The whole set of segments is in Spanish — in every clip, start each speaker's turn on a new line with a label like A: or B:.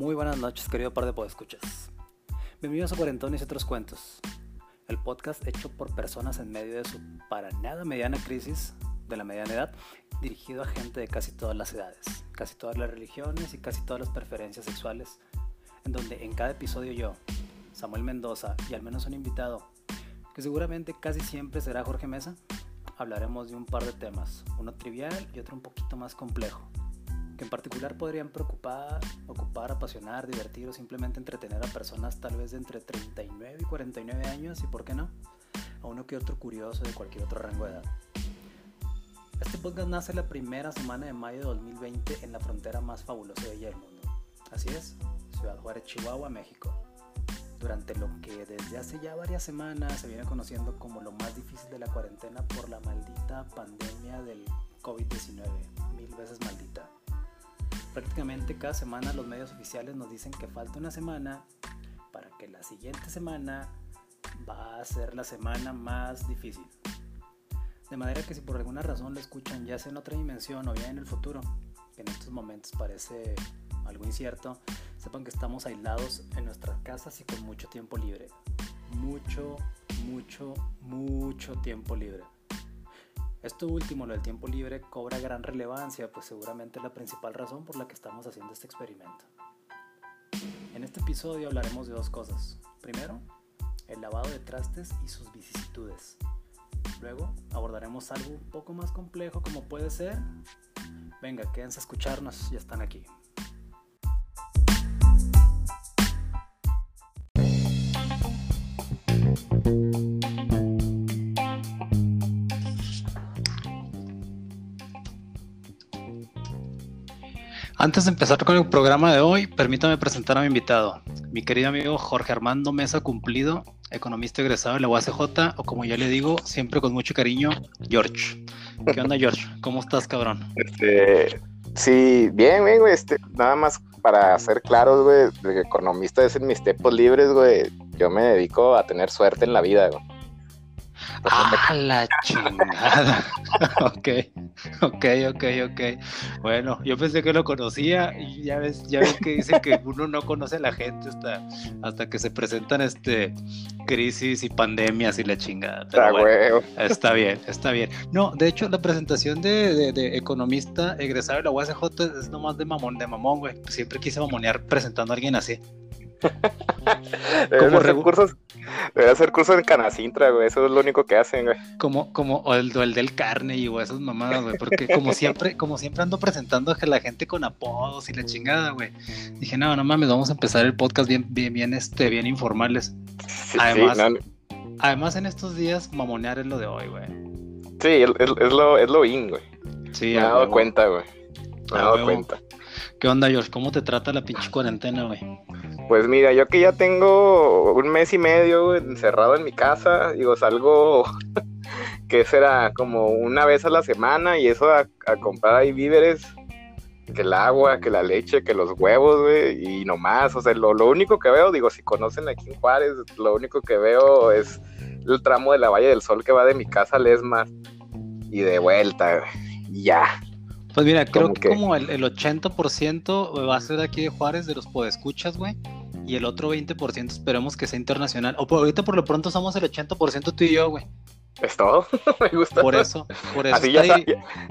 A: Muy buenas noches, querido par de podescuchas. Bienvenidos a Cuarentones y otros cuentos, el podcast hecho por personas en medio de su para nada mediana crisis de la mediana edad, dirigido a gente de casi todas las edades, casi todas las religiones y casi todas las preferencias sexuales, en donde en cada episodio yo, Samuel Mendoza y al menos un invitado, que seguramente casi siempre será Jorge Mesa, hablaremos de un par de temas, uno trivial y otro un poquito más complejo que en particular podrían preocupar, ocupar, apasionar, divertir o simplemente entretener a personas tal vez de entre 39 y 49 años y, ¿por qué no?, a uno que otro curioso de cualquier otro rango de edad. Este podcast nace la primera semana de mayo de 2020 en la frontera más fabulosa de del mundo. Así es, Ciudad Juárez, Chihuahua, México. Durante lo que desde hace ya varias semanas se viene conociendo como lo más difícil de la cuarentena por la maldita pandemia del COVID-19, mil veces maldita. Prácticamente cada semana los medios oficiales nos dicen que falta una semana para que la siguiente semana va a ser la semana más difícil. De manera que si por alguna razón lo escuchan ya sea en otra dimensión o bien en el futuro, que en estos momentos parece algo incierto, sepan que estamos aislados en nuestras casas y con mucho tiempo libre. Mucho, mucho, mucho tiempo libre. Esto último, lo del tiempo libre, cobra gran relevancia, pues seguramente es la principal razón por la que estamos haciendo este experimento. En este episodio hablaremos de dos cosas. Primero, el lavado de trastes y sus vicisitudes. Luego abordaremos algo un poco más complejo como puede ser... Venga, quédense a escucharnos, ya están aquí. Antes de empezar con el programa de hoy, permítame presentar a mi invitado, mi querido amigo Jorge Armando Mesa Cumplido, economista egresado de la UACJ, o como ya le digo, siempre con mucho cariño, George. ¿Qué onda, George? ¿Cómo estás, cabrón?
B: Este, sí, bien, bien, güey. Este, nada más para ser claros, güey, economista es en mis tiempos libres, güey. Yo me dedico a tener suerte en la vida, güey.
A: Ah, la chingada. ok, ok, ok, ok. Bueno, yo pensé que lo conocía y ya ves, ya ves que dicen que uno no conoce a la gente hasta, hasta que se presentan este crisis y pandemias y la chingada. Pero está bien, está bien. No, de hecho, la presentación de, de, economista egresado de la UACJ es nomás de mamón, de mamón, güey. Siempre quise mamonear presentando a alguien así.
B: Debe hacer, cursos, debe hacer cursos en Canacintra, güey. Eso es lo único que hacen, güey.
A: Como, como o el, el del carne y o esas mamadas, güey. Porque como siempre, como siempre ando presentando a la gente con apodos y la chingada, güey. Dije, no, no mames, vamos a empezar el podcast bien, bien, bien, este, bien informales. además, además, en estos días, mamonear es lo de hoy, güey.
B: Sí, es, lo, es lo in, güey. Sí, me he dado cuenta, güey. Me he dado cuenta.
A: ¿Qué onda, George? ¿Cómo te trata la pinche cuarentena, güey?
B: Pues mira, yo que ya tengo un mes y medio encerrado en mi casa, digo, salgo, que será como una vez a la semana y eso a, comprar ahí víveres, que el agua, que la leche, que los huevos, güey, y nomás, o sea, lo, único que veo, digo, si conocen aquí en Juárez, lo único que veo es el tramo de la Valle del Sol que va de mi casa a Lesmar y de vuelta, güey, ya.
A: Pues mira, creo que, como el, el 80% va a ser aquí de Juárez, de los podescuchas, güey y el otro 20% esperemos que sea internacional. O por ahorita por lo pronto somos el 80% tú y yo, güey.
B: Es todo, me gusta.
A: Por eso, por eso.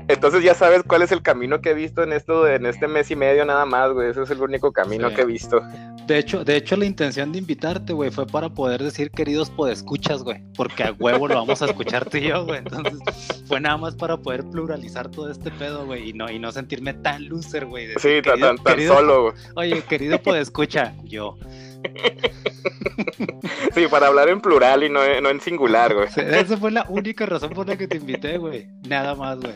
B: entonces ya sabes cuál es el camino que he visto en esto, en este mes y medio nada más, güey. Ese es el único camino que he visto.
A: De hecho, de hecho, la intención de invitarte, güey, fue para poder decir queridos podescuchas, güey. Porque a huevo lo vamos a escuchar tú y yo, güey. Entonces, fue nada más para poder pluralizar todo este pedo, güey. Y no, y no sentirme tan loser, güey.
B: Sí, tan, tan, solo, güey.
A: Oye, querido podescucha, yo.
B: Sí, para hablar en plural y no, en singular, güey.
A: Esa fue la única razón por la que te invité, güey. Nada más, güey.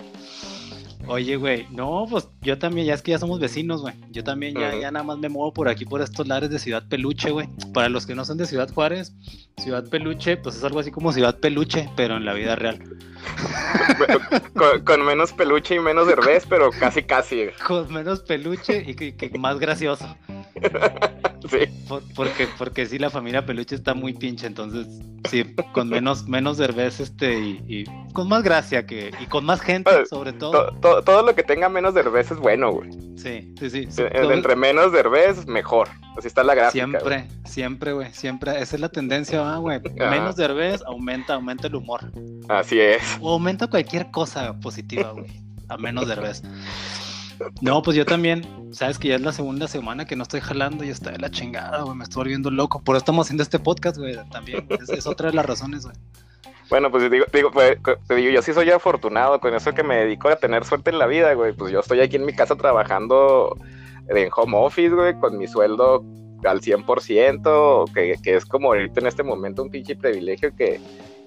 A: Oye, güey, no, pues yo también, ya es que ya somos vecinos, güey. Yo también ya, ya nada más me muevo por aquí, por estos lares de Ciudad Peluche, güey. Para los que no son de Ciudad Juárez, Ciudad Peluche, pues es algo así como Ciudad Peluche, pero en la vida real.
B: con, menos peluche y menos cerveza, pero casi, casi.
A: Con menos peluche y, más gracioso.
B: sí.
A: porque, porque sí, la familia peluche está muy pinche, entonces, sí, con menos, menos derbez, este, y, con más gracia que, y con más gente, pues, sobre todo.
B: todo lo que tenga menos derbez es bueno, güey.
A: Sí, sí, sí.
B: Entre menos derbez, mejor. Así está la gráfica.
A: Siempre, siempre, güey, siempre. Esa es la tendencia, güey. Menos derbez, aumenta, aumenta el humor.
B: Así es.
A: O aumenta cualquier cosa positiva, güey. A menos derbez. No, pues yo también, sabes que ya es la segunda semana que no estoy jalando y está de la chingada, güey, me estoy volviendo loco. Por eso estamos haciendo este podcast, güey, también. Es, otra de las razones, güey.
B: Bueno, pues digo, digo, pues, te digo, yo sí soy afortunado con eso que me dedico a tener suerte en la vida, güey. Pues yo estoy aquí en mi casa trabajando en home office, güey, con mi sueldo al 100%, que, que es como ahorita en este momento un pinche privilegio que,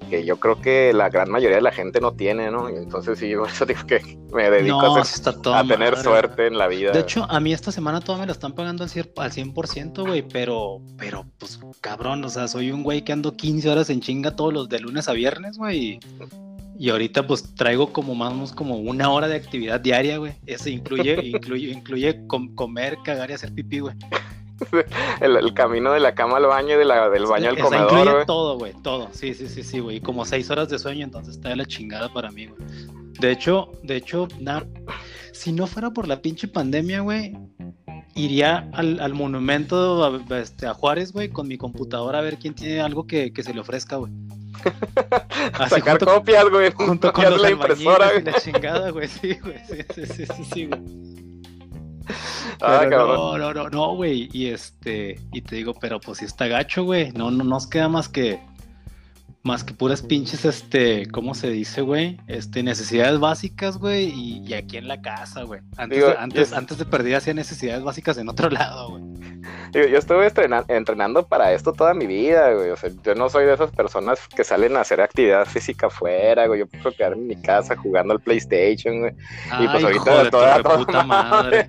B: que yo creo que la gran mayoría de la gente no tiene, ¿no? Y entonces sí, por eso digo que me dedico a, tener suerte en la vida.
A: De hecho, a mí esta semana todavía me lo están pagando al 100%, güey, pero, pero, pues, cabrón, o sea, soy un güey que ando 15 horas en chinga todos los de lunes a viernes, güey, y, ahorita pues traigo como más como una hora de actividad diaria, güey. Eso incluye, incluye, incluye comer, cagar y hacer pipí, güey.
B: el, camino de la cama al baño y de la, del baño al comedor. Incluye
A: todo, güey, todo. Sí, sí, sí, sí, güey. Como seis horas de sueño, entonces está de la chingada para mí, güey. De hecho, de hecho, si no fuera por la pinche pandemia, güey, iría al, monumento a, este, a Juárez, güey, con mi computadora a ver quién tiene algo que, se le ofrezca, güey.
B: Sacar copias, güey.
A: Junto con la impresora, güey. La chingada, güey, sí, güey. Sí, sí, sí, sí, sí, güey. Ah, no, no, no, no, güey. Y este, y te digo, pero pues si está gacho, güey. No, no nos queda más que más que puras pinches, este, ¿cómo se dice, güey? Este, necesidades básicas, güey, y, aquí en la casa, güey. Antes, antes, antes de perder hacía necesidades básicas en otro lado, güey.
B: yo estuve entrenando para esto toda mi vida, güey. O sea, yo no soy de esas personas que salen a hacer actividad física afuera, güey. Yo puedo quedarme en mi casa jugando al PlayStation, güey. y pues ahorita toda, puta madre.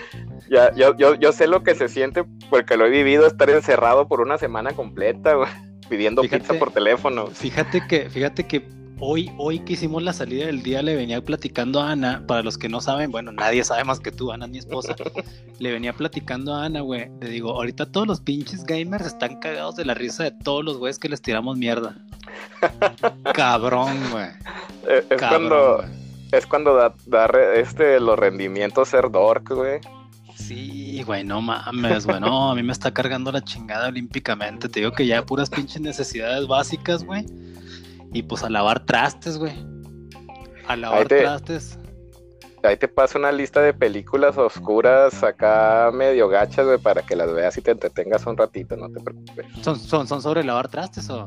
B: ya, yo, yo, yo sé lo que se siente porque lo he vivido estar encerrado por una semana completa, güey pidiendo pizza por teléfono.
A: Fíjate que, fíjate que hoy, hoy que hicimos la salida del día, le venía platicando a Ana, para los que no saben, bueno, nadie sabe más que tú, Ana, mi esposa, le venía platicando a Ana, güey, le digo, ahorita todos los pinches gamers están cagados de la risa de todos los güeyes que les tiramos mierda. Cabrón, güey.
B: Eh, es, cuando, es cuando da, da este, los rendimientos ser dork, güey.
A: Sí, güey, no mames, güey, no, a mí me está cargando la chingada olímpicamente. Te digo que ya puras pinches necesidades básicas, güey. Y pues a lavar trastes, güey. A lavar trastes.
B: Ahí te paso una lista de películas oscuras acá medio gachas, güey, para que las veas y te entretengas un ratito, no te preocupes.
A: ¿Son, son, son sobre lavar trastes o...?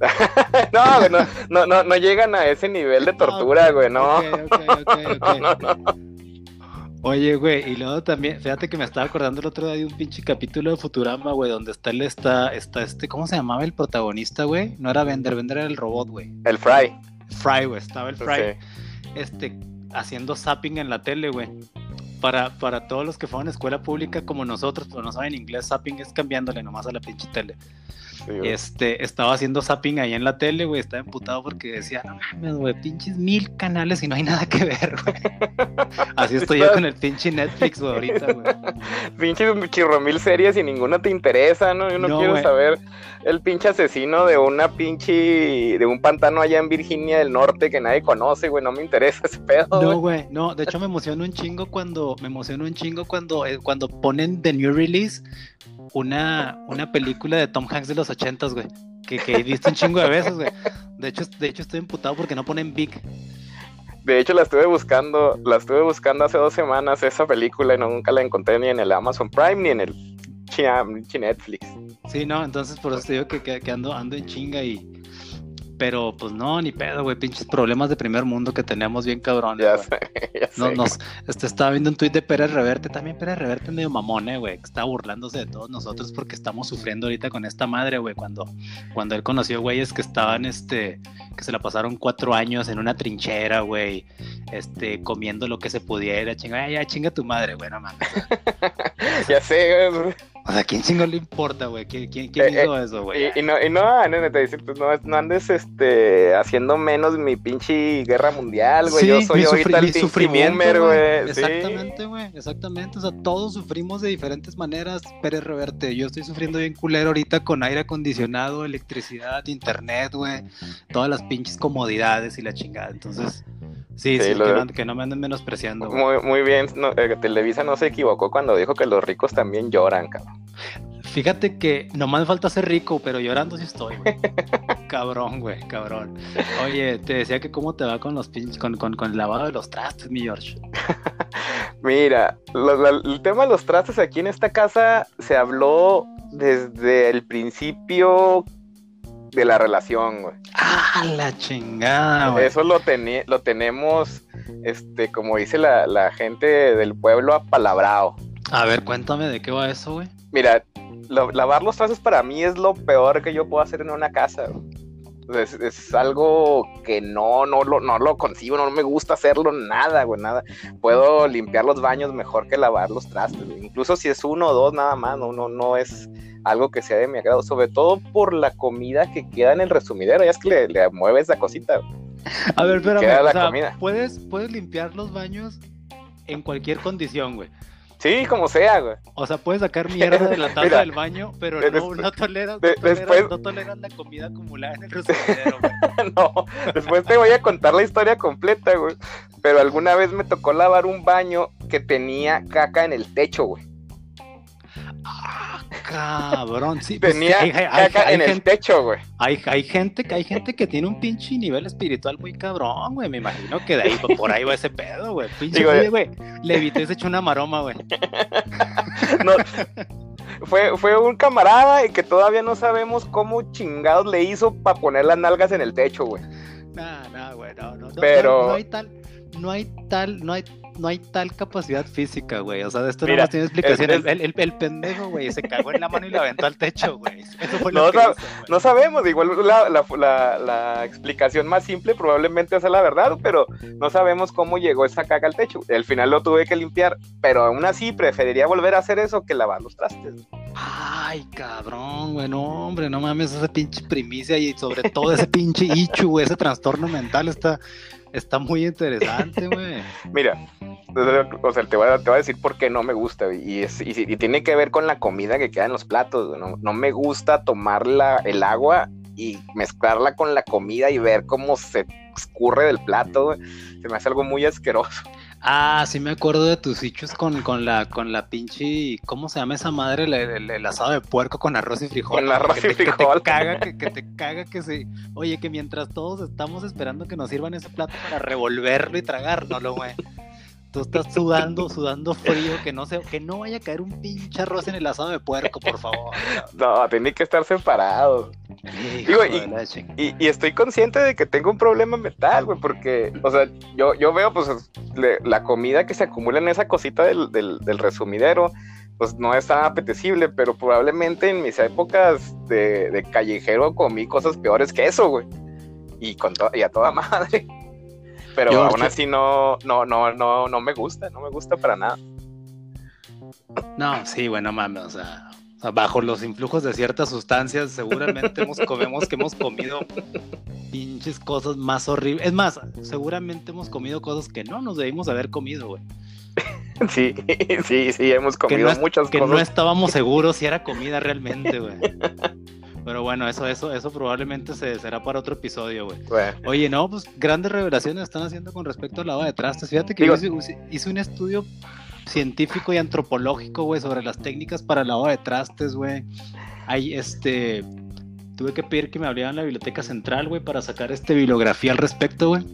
B: no, no, no, no, no llegan a ese nivel de tortura, güey, no.
A: no, no. Oye, güey, y luego también, fíjate que me estaba acordando el otro día de un pinche capítulo de Futurama, güey, donde está el, está, está este, ¿cómo se llamaba el protagonista, güey? No era Vender, Vender era el robot, güey.
B: El Fry.
A: Fry, güey, estaba el Fry. Este, haciendo zapping en la tele, güey. Para, para todos los que fueron a escuela pública como nosotros, pero no saben inglés, zapping es cambiándole nomás a la pinche tele este, estaba haciendo zapping ahí en la tele, güey, estaba emputado porque decía, no mames, güey, pinches mil canales y no hay nada que ver, güey. Así estoy yo con el pinche Netflix, güey, ahorita, güey.
B: Pinches chirro mil series y ninguna te interesa, ¿no? Yo no, quiero saber el pinche asesino de una pinche, de un pantano allá en Virginia del Norte que nadie conoce, güey, no me interesa ese pedo.
A: No, güey, no, de hecho me emocionó un chingo cuando, me emocionó un chingo cuando, eh, cuando ponen The New Release una, una película de Tom Hanks de los ochentas, güey. Que, que he visto un chingo de veces, güey. De hecho, de hecho, estoy emputado porque no ponen Big.
B: De hecho, la estuve buscando, la estuve buscando hace dos semanas esa película y nunca la encontré ni en el Amazon Prime ni en el Netflix.
A: Sí, no, entonces por eso te digo que, que, ando, ando en chinga y, pero pues no, ni pedo, güey, pinches problemas de primer mundo que tenemos bien cabrones. Ya sé, ya no, Nos, este, estaba viendo un tuit de Pérez Reverte, también Pérez Reverte medio mamón, eh, güey, que está burlándose de todos nosotros porque estamos sufriendo ahorita con esta madre, güey, cuando, cuando él conoció güeyes que estaban, este, que se la pasaron cuatro años en una trinchera, güey, este, comiendo lo que se pudiera, chinga, ya chinga tu madre, güey, no mames.
B: ya sé, güey
A: O sea, ¿quién chingo le importa, güey? ¿Quién, quién, quién
B: Eh,
A: hizo eso, güey?
B: Y, y no, y no, dicen, pues no, no andes este, haciendo menos mi pinche guerra mundial, güey. Yo soy ahorita el
A: sufrimiento,
B: güey. Sí.
A: Exactamente, güey. Exactamente. O sea, todos sufrimos de diferentes maneras. Pérez Reverte, yo estoy sufriendo bien culero ahorita con aire acondicionado, electricidad, internet, güey. Todas las pinches comodidades y la chingada. Entonces, sí,
B: Sí,
A: sí,
B: lo
A: que, no, que no me anden menospreciando.
B: Muy, muy bien, no, eh, Televisa no se equivocó cuando dijo que los ricos también lloran, cabrón.
A: Fíjate que nomás me falta ser rico, pero llorando sí estoy, güey. cabrón, güey, cabrón. Oye, te decía que cómo te va con los pinches, con, con, con el lavado de los trastes, mi George.
B: Mira, lo- el tema de los trastes aquí en esta casa se habló desde el principio de la relación, güey.
A: Ah, la chingada, güey.
B: Eso lo, lo tenemos, este, como dice la, la gente del pueblo, apalabrado.
A: A ver, cuéntame de qué va eso, güey.
B: Mira, lo- lavar los trastes para mí es lo peor que yo puedo hacer en una casa. Es, es algo que no, no, lo, no lo concibo, no me gusta hacerlo nada, güey, nada. Puedo limpiar los baños mejor que lavar los trastes, güey. incluso si es uno o dos nada más, no, no, no es algo que sea de mi agrado, sobre todo por la comida que queda en el resumidero, ya es que le, le mueves la cosita. güey.
A: A ver, espérame.
B: Queda la
A: o sea,
B: comida.
A: Puedes, puedes limpiar los baños en cualquier condición, güey.
B: Sí, como sea, güey.
A: O sea, puedes sacar mierda de la taza
B: Mira,
A: del baño, pero
B: de-
A: no, no toleras,
B: de-
A: no, toleras,
B: después-
A: no toleras la comida acumulada en el resumidero, güey.
B: no, después te voy a contar la historia completa, güey. Pero alguna vez me tocó lavar un baño que tenía caca en el techo, güey.
A: Ah, cabrón, sí. pues,
B: Tenía
A: hay, hay- hay-
B: caca
A: hay
B: en el
A: gente,
B: techo, güey.
A: hay, hay gente que hay gente que tiene un pinche nivel espiritual muy cabrón, güey. Me imagino que de ahí por ahí va ese pedo, güey. Pinche
B: Digo,
A: güey. Le evité se echó una maroma, güey.
B: No, fue, fue un camarada y que todavía no sabemos cómo chingados le hizo para poner las nalgas en el techo, güey.
A: No, no, güey, no, no, no,
B: Pero-
A: no, no hay tal, no hay tal, no hay, no hay tal capacidad física, güey. O sea, de esto
B: Mira,
A: no más tiene explicación.
B: es-
A: El, el, el- el pendejo, güey, se cagó en la mano y la aventó al techo, güey. Eso fue
B: No,
A: lo que
B: no,
A: hizo, güey.
B: No sabemos, igual la, la, la- la explicación más simple probablemente sea la verdad, pero no sabemos cómo llegó esa caca al techo. Al final lo tuve que limpiar, pero aún así preferiría volver a hacer eso que lavar los trastes.
A: Ay, cabrón, güey, no, hombre, no mames, esa pinche primicia y sobre todo ese pinche ichu, güey, ese trastorno mental está, está muy interesante, güey.
B: Mira, o sea, te voy, a, te voy a decir por qué no me gusta, y, es, y, y tiene que ver con la comida que queda en los platos. No, no me gusta tomar la, el agua y mezclarla con la comida y ver cómo se escurre del plato. Se me hace algo muy asqueroso.
A: Ah, sí me acuerdo de tus hichos con, con la, con la pinche, ¿cómo se llama esa madre? El, el- el asado de puerco con arroz y frijol.
B: Con arroz
A: que
B: y
A: te, que
B: frijol.
A: te caga, que, que te caga que se, oye, que mientras todos estamos esperando que nos sirvan ese plato para revolverlo y tragárnoslo, güey. Tú estás sudando, sudando frío, que no se, que no vaya a caer un pinche arroz en el asado de puerco, por favor.
B: No, tiene que estar separado. Y- estoy consciente de que tengo un problema mental, güey, porque, o sea, yo, yo veo, pues, le- la comida que se acumula en esa cosita del, del, del resumidero, pues no es tan apetecible, pero probablemente en mis épocas de, de callejero comí cosas peores que eso, güey. Y, con y a toda madre. Pero
A: Yo-
B: aún así no, no, no, no, no me gusta, no me gusta para nada.
A: No, sí, bueno, mames, o sea, bajo los influjos de ciertas sustancias, seguramente hemos, comemos que hemos comido pinches cosas más horribles. Es más, seguramente hemos comido cosas que no nos debimos haber comido, güey.
B: Sí, sí, sí, hemos comido
A: no,
B: muchas
A: que no
B: cosas.
A: estábamos seguros si era comida realmente, güey. Pero bueno, eso, eso, eso probablemente se, será para otro episodio, güey.
B: Bueno,
A: Oye, no, pues grandes revelaciones están haciendo con respecto al lavado de trastes. Fíjate que
B: Digo-
A: yo hice, hice un estudio científico y antropológico, güey, sobre las técnicas para el lavado de trastes, güey. Ahí, este, tuve que pedir que me abrieran la biblioteca central, güey, para sacar este bibliografía al respecto, güey.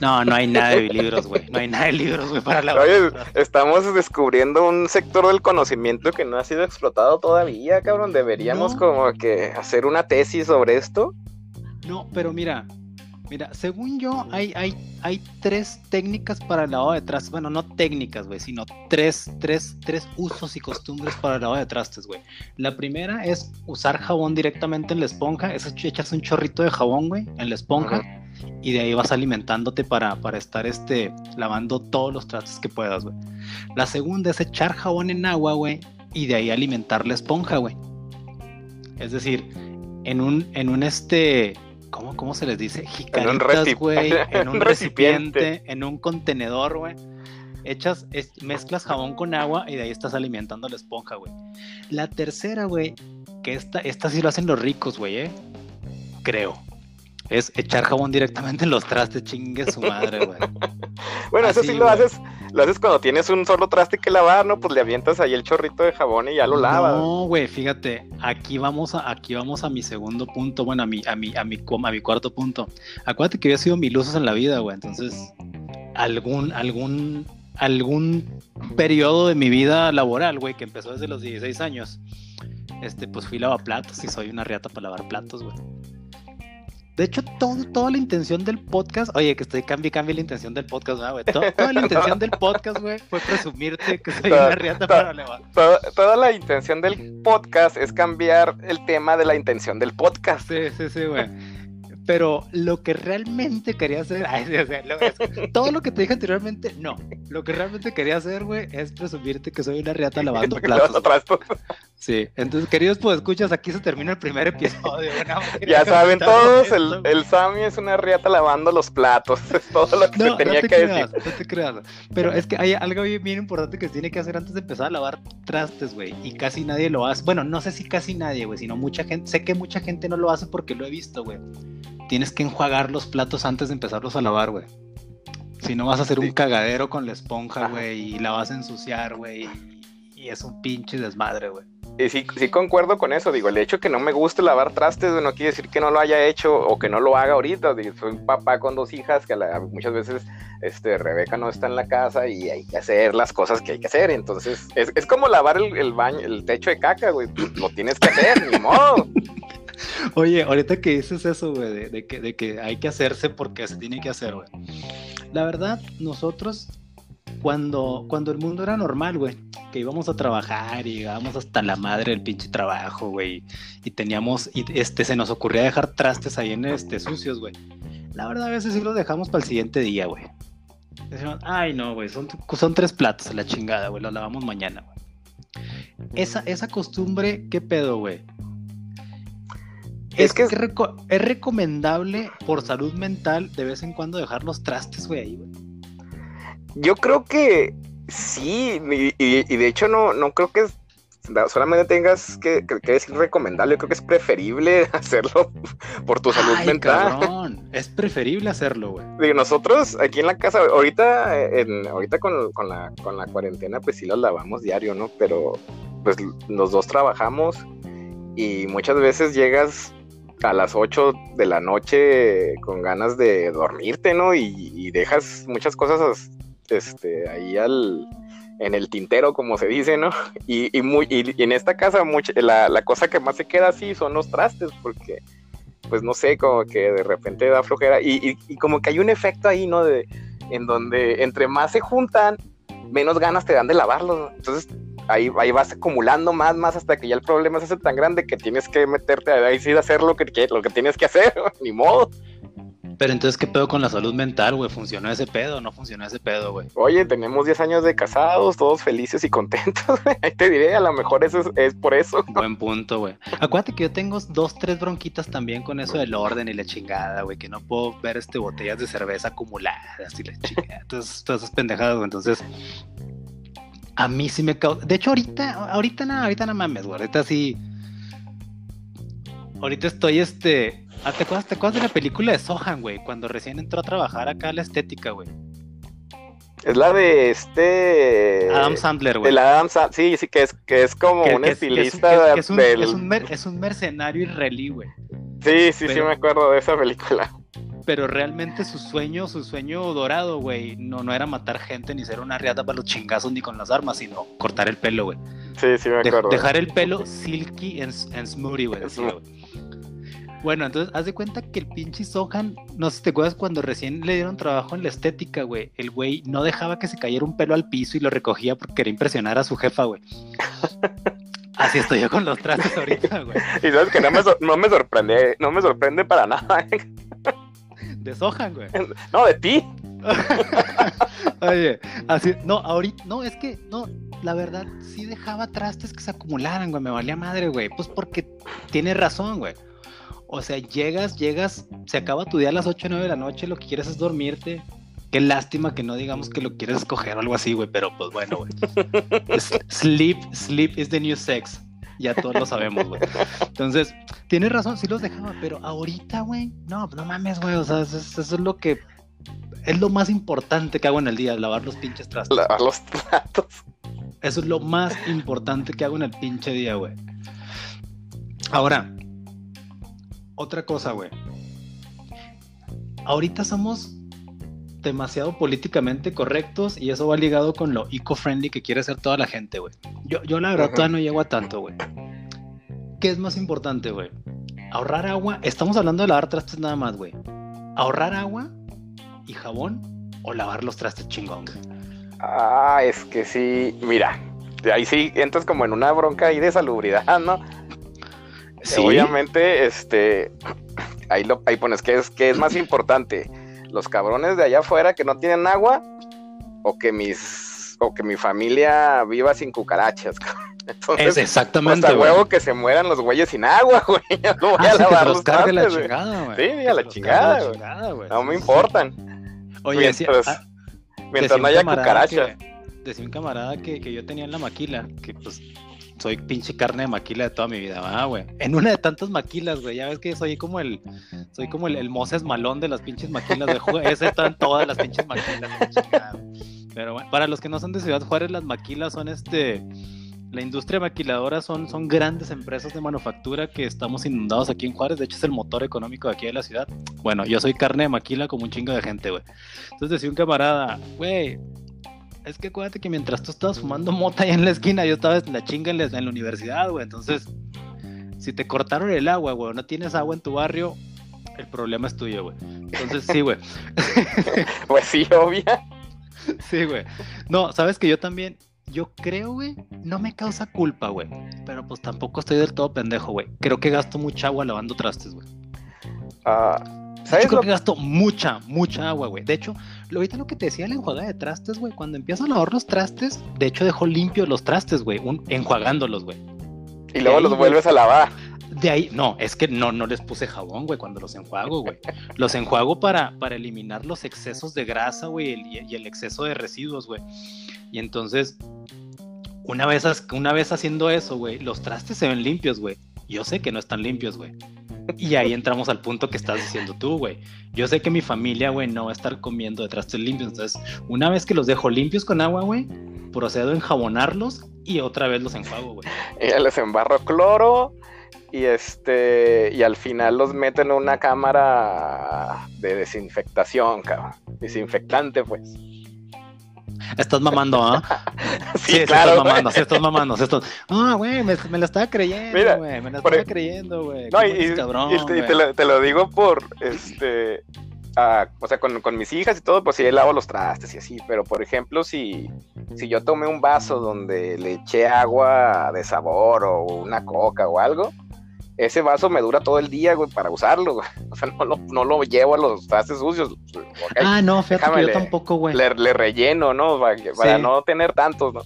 A: No, no hay nada de libros, güey. No hay nada de libros, güey, para lavar.
B: Oye, estamos descubriendo un sector del conocimiento que no ha sido explotado todavía, cabrón. Deberíamos
A: No.
B: como que hacer una tesis sobre esto.
A: No, pero mira, mira, según yo, hay, hay, hay tres técnicas para el lavado de trastes. Bueno, no técnicas, güey, sino tres, tres, tres usos y costumbres para el lavado de trastes, güey. La primera es usar jabón directamente en la esponja. Es ech- echarse un chorrito de jabón, güey, en la esponja. Y de ahí vas alimentándote para, para estar este, lavando todos los trastes que puedas, güey. La segunda es echar jabón en agua, güey. y de ahí alimentar la esponja, güey. Es decir, en un, en un este, ¿cómo, cómo se les dice? Jicaritas, güey, en un recipiente, en un contenedor, güey. Echas, mezclas jabón con agua y de ahí estás alimentando la esponja, güey. La tercera, güey, que esta, esta sí lo hacen los ricos, güey, ¿eh? Creo es echar jabón directamente en los trastes, chingue su madre, güey.
B: bueno, eso sí lo haces, lo haces cuando tienes un solo traste que lavar, ¿no? Pues le avientas ahí el chorrito de jabón y ya lo lavas.
A: No, güey, fíjate, aquí vamos a, aquí vamos a mi segundo punto, bueno, a mi, a mi, a mi, a mi cuarto punto. Acuérdate que había sido mil usos en la vida, güey. Entonces, algún, algún, algún periodo de mi vida laboral, güey, que empezó desde los 16 años. Este, pues fui lavaplatos y soy una riata para lavar platos, güey. De hecho, todo, toda la intención del podcast, oye, que estoy cambie, cambie la intención del podcast, güey. Toda, la intención del podcast, güey, fue presumirte que soy una riata para
B: levar. Toda, toda, la intención del podcast es cambiar el tema de la intención del podcast.
A: Sí, sí, sí, güey. Pero lo que realmente quería hacer, todo lo que te dije anteriormente, no. Lo que realmente quería hacer, güey, es presumirte que soy una riata lavando platos. Sí, entonces, queridos pues escuchas, aquí se termina el primer episodio.
B: ya saben todos, el, el, Sammy es una riata lavando los platos. Es todo lo que se tenía que decir.
A: No te creas. Pero es que hay algo bien importante que se tiene que hacer antes de empezar a lavar trastes, güey. Y casi nadie lo hace. Bueno, no sé si casi nadie, güey, sino mucha gente. Sé que mucha gente no lo hace porque lo he visto, güey tienes que enjuagar los platos antes de empezarlos a lavar, güey. Si no vas a hacer un cagadero con la esponja, güey, y la vas a ensuciar, güey. Y es un pinche desmadre, güey.
B: Y sí, sí concuerdo con eso, digo, el hecho que no me guste lavar trastes no quiere decir que no lo haya hecho o que no lo haga ahorita, soy un papá con dos hijas que muchas veces este, Rebeca no está en la casa y hay que hacer las cosas que hay que hacer, entonces es, es como lavar el, el, baño, el techo de caca, güey, lo tienes que hacer, ni modo.
A: Oye, ahorita que dices eso, güey, de, que, hay que hacerse porque se tiene que hacer, güey. La verdad, nosotros, cuando, cuando el mundo era normal, güey, que íbamos a trabajar y íbamos hasta la madre del pinche trabajo, güey, y teníamos, y este, se nos ocurría dejar trastes ahí en este, sucios, güey. La verdad, a veces sí los dejamos para el siguiente día, güey. Decíamos, ay, no, güey, son, son tres platos, la chingada, güey, los lavamos mañana, güey. Esa, esa costumbre, ¿qué pedo, güey? Es, que es, recomendable por salud mental de vez en cuando dejar los trastes, güey, ahí, güey.
B: Yo creo que sí, y, de hecho no, no creo que solamente tengas que, decir recomendable, yo creo que es preferible hacerlo por tu salud mental.
A: Es preferible hacerlo, güey.
B: Nosotros aquí en la casa, ahorita, en, ahorita con, con, la, con la cuarentena, pues sí los lavamos diario, ¿no? Pero pues los dos trabajamos y muchas veces llegas a las 8 de la noche con ganas de dormirte, ¿no? Y, dejas muchas cosas este, ahí al, en el tintero, como se dice, ¿no? Y, muy, y, en esta casa la, la, cosa que más se queda así son los trastes, porque, pues no sé, como que de repente da flojera. Y, como que hay un efecto ahí, ¿no? De, en donde entre más se juntan, menos ganas te dan de lavarlos. Entonces ahí, ahí vas acumulando más, más hasta que ya el problema se hace tan grande que tienes que meterte ahí sí a hacer lo que, lo que tienes que hacer, ni modo.
A: Pero entonces, ¿qué pedo con la salud mental, güey? ¿Funcionó ese pedo o no funcionó ese pedo, güey?
B: Oye, tenemos 10 años de casados, todos felices y contentos, güey. Ahí te diré, a lo mejor eso es, por eso.
A: Buen punto, güey. Acuérdate que yo tengo dos, tres bronquitas también con eso del orden y la chingada, güey. Que no puedo ver este botellas de cerveza acumuladas y la chingada. Entonces, todas esas pendejadas, güey. Entonces, a mí sí me causa. De hecho, ahorita, ahorita nada, ahorita no mames, güey. Ahorita sí. Ahorita estoy este. Ah, ¿te, acuerdas, ¿Te acuerdas de la película de Sohan, güey? Cuando recién entró a trabajar acá la estética, güey.
B: Es la de este.
A: Adam Sandler, güey.
B: El Adam Sandler, sí, sí, que es, que es como un estilista.
A: es, un, es, un es, un mercenario israelí, güey.
B: Sí, sí, sí, me acuerdo de esa película
A: pero realmente su sueño, su sueño dorado, güey, no, no era matar gente ni ser una riata para los chingazos ni con las armas, sino cortar el pelo, güey.
B: Sí, sí, me acuerdo.
A: dejar el pelo silky and, smoothie, güey. Bueno, entonces haz de cuenta que el pinche Sohan, no sé si te acuerdas cuando recién le dieron trabajo en la estética, güey. El güey no dejaba que se cayera un pelo al piso y lo recogía porque quería impresionar a su jefa, güey. Así estoy yo con los trastes ahorita, güey.
B: Y sabes que no me, no me sorprende, no me sorprende para nada. ¿eh?
A: De Sohan, güey.
B: No, de ti.
A: Oye, así, no, ahorita, no, es que, no, la verdad, sí dejaba trastes que se acumularan, güey. Me valía madre, güey. Pues porque tiene razón, güey. O sea, llegas, llegas, se acaba tu día a las 8 o 9 de la noche, lo que quieres es dormirte. Qué lástima que no digamos que lo quieres escoger o algo así, güey, pero pues bueno, güey. sleep, sleep is the new sex. Ya todos lo sabemos, güey. Entonces, tienes razón, sí los dejaba, pero ahorita, güey, no, no mames, güey. O sea, eso, eso es lo que es lo más importante que hago en el día, lavar los pinches trastes.
B: Lavar los platos.
A: Eso es lo más importante que hago en el pinche día, güey. Ahora, otra cosa, güey. Ahorita somos demasiado políticamente correctos y eso va ligado con lo eco-friendly que quiere hacer toda la gente, güey. Yo, yo la verdad todavía no llego a tanto, güey. ¿Qué es más importante, güey? Ahorrar agua. Estamos hablando de lavar trastes nada más, güey. Ahorrar agua y jabón o lavar los trastes chingón,
B: Ah, es que sí, mira, ahí sí entras como en una bronca ahí de salubridad, ¿no? Sí. Obviamente, este, ahí, lo, ahí pones que es, que es más importante, los cabrones de allá afuera que no tienen agua o que mis, o que mi familia viva sin cucarachas.
A: Entonces, es exactamente.
B: Hasta huevo que se mueran los güeyes sin agua, güey. No voy
A: ah,
B: a lavar
A: que los cargue la chingada, güey.
B: Sí, a la chingada, güey. No me importan.
A: Oye,
B: mientras,
A: ah,
B: mientras no haya cucarachas.
A: Decía un camarada que, que, yo tenía en la maquila, que pues soy pinche carne de maquila de toda mi vida, ah, güey. En una de tantas maquilas, güey. Ya ves que soy como el, soy como el, el Moses malón de las pinches maquilas, de Ese están todas las pinches maquilas. Pero bueno, para los que no son de Ciudad Juárez, las maquilas son este la industria maquiladora son, son grandes empresas de manufactura que estamos inundados aquí en Juárez. De hecho, es el motor económico de aquí de la ciudad. Bueno, yo soy carne de maquila como un chingo de gente, güey. Entonces decía un camarada, güey, es que acuérdate que mientras tú estabas fumando mota ahí en la esquina, yo estaba en la chinga en la, en la universidad, güey. Entonces, si te cortaron el agua, güey, no tienes agua en tu barrio, el problema es tuyo, güey. Entonces, sí, güey.
B: pues sí, obvia.
A: Sí, güey. No, sabes que yo también, yo creo, güey, no me causa culpa, güey. Pero pues tampoco estoy del todo pendejo, güey. Creo que gasto mucha agua lavando trastes, güey.
B: Ah,
A: ¿sabes yo creo que gasto mucha, mucha agua, güey. De hecho, ahorita lo que te decía la enjuagada de trastes, güey, cuando empiezo a lavar los trastes, de hecho dejo limpios los trastes, güey, enjuagándolos, güey.
B: Y luego los vuelves a lavar.
A: De ahí, no, es que no, no les puse jabón, güey, cuando los enjuago, güey. Los enjuago para, para eliminar los excesos de grasa, güey, y el exceso de residuos, güey. Y entonces, una vez, una vez haciendo eso, güey, los trastes se ven limpios, güey. Yo sé que no están limpios, güey. Y ahí entramos al punto que estás diciendo tú, güey. Yo sé que mi familia, güey, no va a estar comiendo de limpios. Entonces, una vez que los dejo limpios con agua, güey, procedo a enjabonarlos y otra vez los enjuago, güey.
B: Ya les embarro cloro y este y al final los meto en una cámara de desinfectación, cabrón. Desinfectante, pues.
A: Estás mamando, ¿ah?
B: sí, claro.
A: Estás mamando, sí, estás mamando. Estás... Ah, güey, me, me, la estaba creyendo, güey. Me la estaba creyendo, güey.
B: No, y, cabrón, y, te, y te, lo, te, lo, digo por, este, o sea, con, con, mis hijas y todo, pues sí, lavo los trastes y así. Pero, por ejemplo, si, si yo tomé un vaso donde le eché agua de sabor o una coca o algo, ese vaso me dura todo el día, güey, para usarlo, güey. O sea, no lo, no lo llevo a los trastes sucios.
A: Okay, ah, no, fíjate que yo tampoco, güey.
B: Le, le, relleno, ¿no? Para, para sí. no tener tantos, ¿no?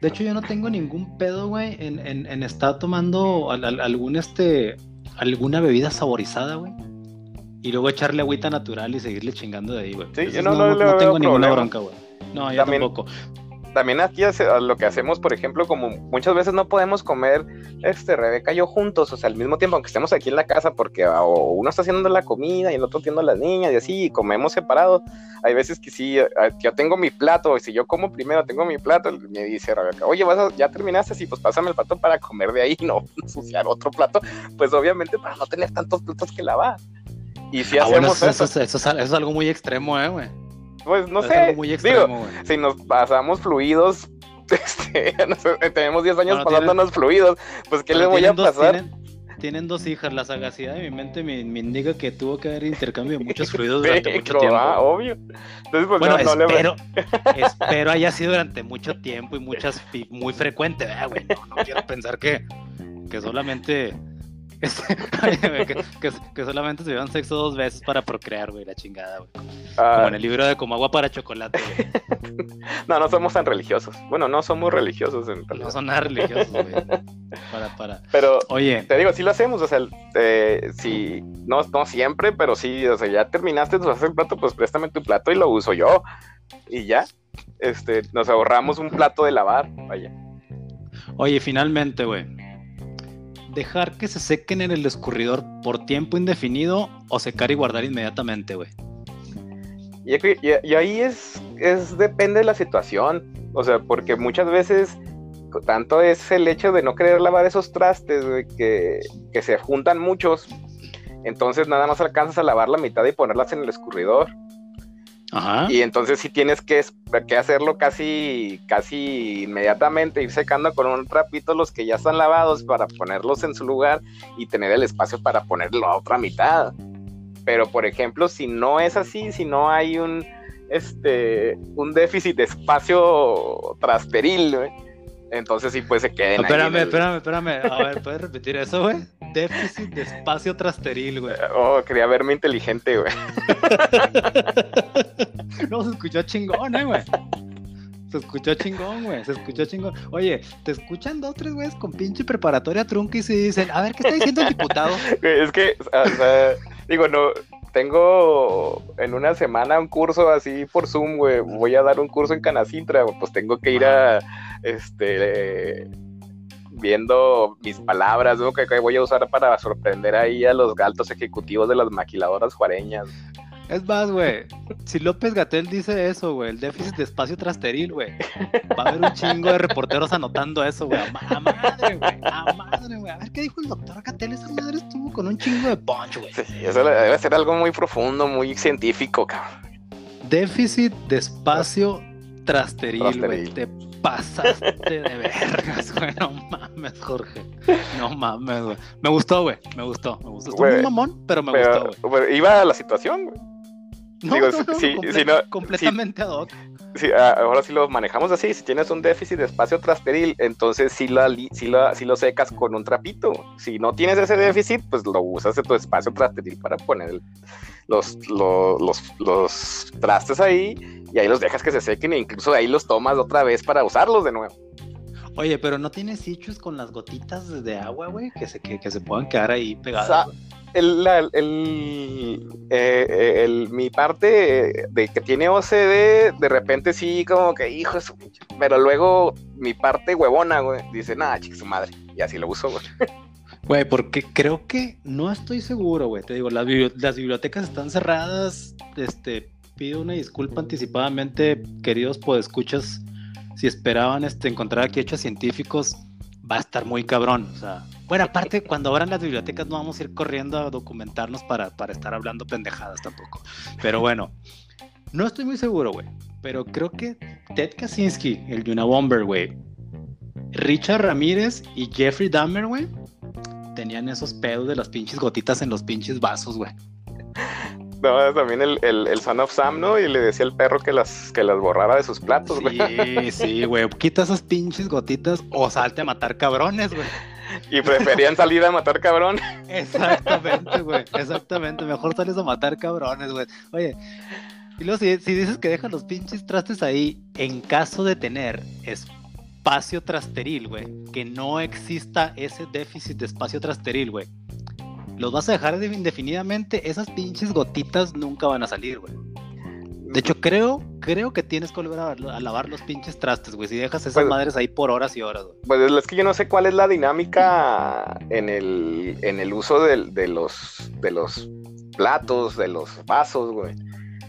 A: De hecho, yo no tengo ningún pedo, güey, en, en, en, estar tomando al, al, algún, este, alguna bebida saborizada, güey. Y luego echarle agüita natural y seguirle chingando de ahí, güey.
B: Sí, Entonces, yo no, no, no,
A: no tengo ninguna bronca, güey. No, yo También... tampoco
B: también aquí lo que hacemos, por ejemplo, como muchas veces no podemos comer, este, Rebeca y yo juntos, o sea, al mismo tiempo, aunque estemos aquí en la casa, porque o uno está haciendo la comida y el otro tiene a las niñas y así, y comemos separados. Hay veces que sí, yo tengo mi plato, y si yo como primero tengo mi plato, me dice Rebeca, oye, ¿vas a, ya terminaste, sí, pues pásame el plato para comer de ahí, no ensuciar otro plato, pues obviamente para no tener tantos platos que lavar. Y si
A: ah,
B: hacemos
A: bueno, eso,
B: eso,
A: eso, eso, es, algo muy extremo, eh, güey.
B: Pues no sé, muy extremo, digo, si nos pasamos fluidos, este, tenemos 10 años bueno, pasándonos tienen, fluidos, pues ¿qué le voy a pasar?
A: Tienen, tienen, dos hijas, la sagacidad de mi mente me, me, indica que tuvo que haber intercambio de muchos fluidos durante mucho tiempo.
B: Ah, obvio. Entonces, pues,
A: bueno,
B: no, no
A: espero, le... espero haya sido durante mucho tiempo y muchas muy frecuente, güey. No, no quiero pensar que, que solamente Este, que, que, que, solamente tuvieron sexo dos veces para procrear, güey, la chingada, güey.
B: Ah.
A: Como en el libro de Como agua para chocolate,
B: no, no somos tan religiosos. Bueno, no somos religiosos en
A: realidad. No son nada religiosos, güey. Para, para.
B: Pero, oye. Te digo, sí lo hacemos, o sea, eh, si, no, no siempre, pero sí, o sea, ya terminaste, tú haces el plato, pues préstame tu plato y lo uso yo. Y ya, este, nos ahorramos un plato de lavar, vaya.
A: Oye, finalmente, güey dejar que se sequen en el escurridor por tiempo indefinido o secar y guardar inmediatamente, güey.
B: Y, ahí es, es, depende de la situación, o sea, porque muchas veces tanto es el hecho de no querer lavar esos trastes, güey, que, que se juntan muchos, entonces nada más alcanzas a lavar la mitad y ponerlas en el escurridor. Y entonces si tienes que, hacerlo casi, casi inmediatamente, ir secando con un trapito los que ya están lavados para ponerlos en su lugar y tener el espacio para ponerlo a otra mitad. Pero por ejemplo, si no es así, si no hay un, este, un déficit de espacio trasteril, entonces sí pues se queden.
A: Espérame, espérame, espérame. A ver, ¿puedes repetir eso, güey? Déficit de espacio trasteril, güey.
B: Oh, quería verme inteligente, güey.
A: no, se escuchó chingón, eh, güey. Se escuchó chingón, güey. Se escuchó chingón. Oye, te escuchan dos, tres güeyes con pinche preparatoria trunca y se dicen, a ver, ¿qué está diciendo el diputado?
B: Es que, o sea, digo, no, tengo en una semana un curso así por Zoom, güey. Voy a dar un curso en Canacintra, pues tengo que ir a, este, viendo mis palabras, ¿no? que, voy a usar para sorprender ahí a los altos ejecutivos de las maquiladoras juareñas.
A: Es más, güey, si López Gatel dice eso, güey, el déficit de espacio trasteril, güey, va a haber un chingo de reporteros anotando eso, güey, a, madre, güey, a madre, güey. A ver qué dijo el doctor Gatel, esa madre estuvo con un chingo de punch, güey.
B: Sí, eso debe ser algo muy profundo, muy científico, cabrón.
A: Déficit de espacio trasteril, güey. Te pasaste de vergas, güey. No mames, Jorge. No mames, güey. Me gustó, güey. Me gustó, me gustó. Estuvo muy mamón, pero me gustó,
B: güey. Iba a la situación, güey.
A: No, Digo, no, si, no, completamente ad hoc.
B: Sí, ahora sí lo manejamos así. Si tienes un déficit de espacio trasteril, entonces sí, la, sí, la, sí lo secas con un trapito. Si no tienes ese déficit, pues lo usas en tu espacio trasteril para poner los, los, los, los, trastes ahí y ahí los dejas que se sequen e incluso ahí los tomas otra vez para usarlos de nuevo.
A: Oye, pero no tienes sitios con las gotitas de agua, güey, que se, que, que se puedan quedar ahí pegadas
B: el, eh, el, mi parte de que tiene OCD, de repente sí, como que, hijo, pero luego mi parte huevona, güey, dice, nada, chica, su madre, y así lo uso, güey.
A: Güey, porque creo que no estoy seguro, güey. Te digo, las, bibliotecas están cerradas. Este, pido una disculpa anticipadamente, queridos podescuchas, si esperaban este, encontrar aquí hechos científicos va a estar muy cabrón. O sea, bueno, aparte, cuando abran las bibliotecas no vamos a ir corriendo a documentarnos para, para estar hablando pendejadas tampoco. Pero bueno, no estoy muy seguro, güey. Pero creo que Ted Kaczynski, el de Bomber, güey, Richard Ramírez y Jeffrey Dahmer, güey, tenían esos pedos de las pinches gotitas en los pinches vasos, güey.
B: No, también el, el, Son of Sam, ¿no? Y le decía al perro que las, que las borrara de sus platos,
A: güey. Sí, sí, güey. Quita esas pinches gotitas o salte a matar cabrones, güey.
B: Y preferían salir a matar cabrones.
A: Exactamente, güey. Exactamente. Mejor sales a matar cabrones, güey. Oye, y luego si, si dices que dejan los pinches trastes ahí, en caso de tener espacio trasteril, güey, que no exista ese déficit de espacio trasteril, güey los vas a dejar indefinidamente, esas pinches gotitas nunca van a salir, güey. De hecho, creo, creo que tienes que volver a, lavar los pinches trastes, güey. Si dejas esas pues, madres ahí por horas y horas, güey.
B: Pues es que yo no sé cuál es la dinámica en el, en el uso de, de, los, de los platos, de los vasos, güey.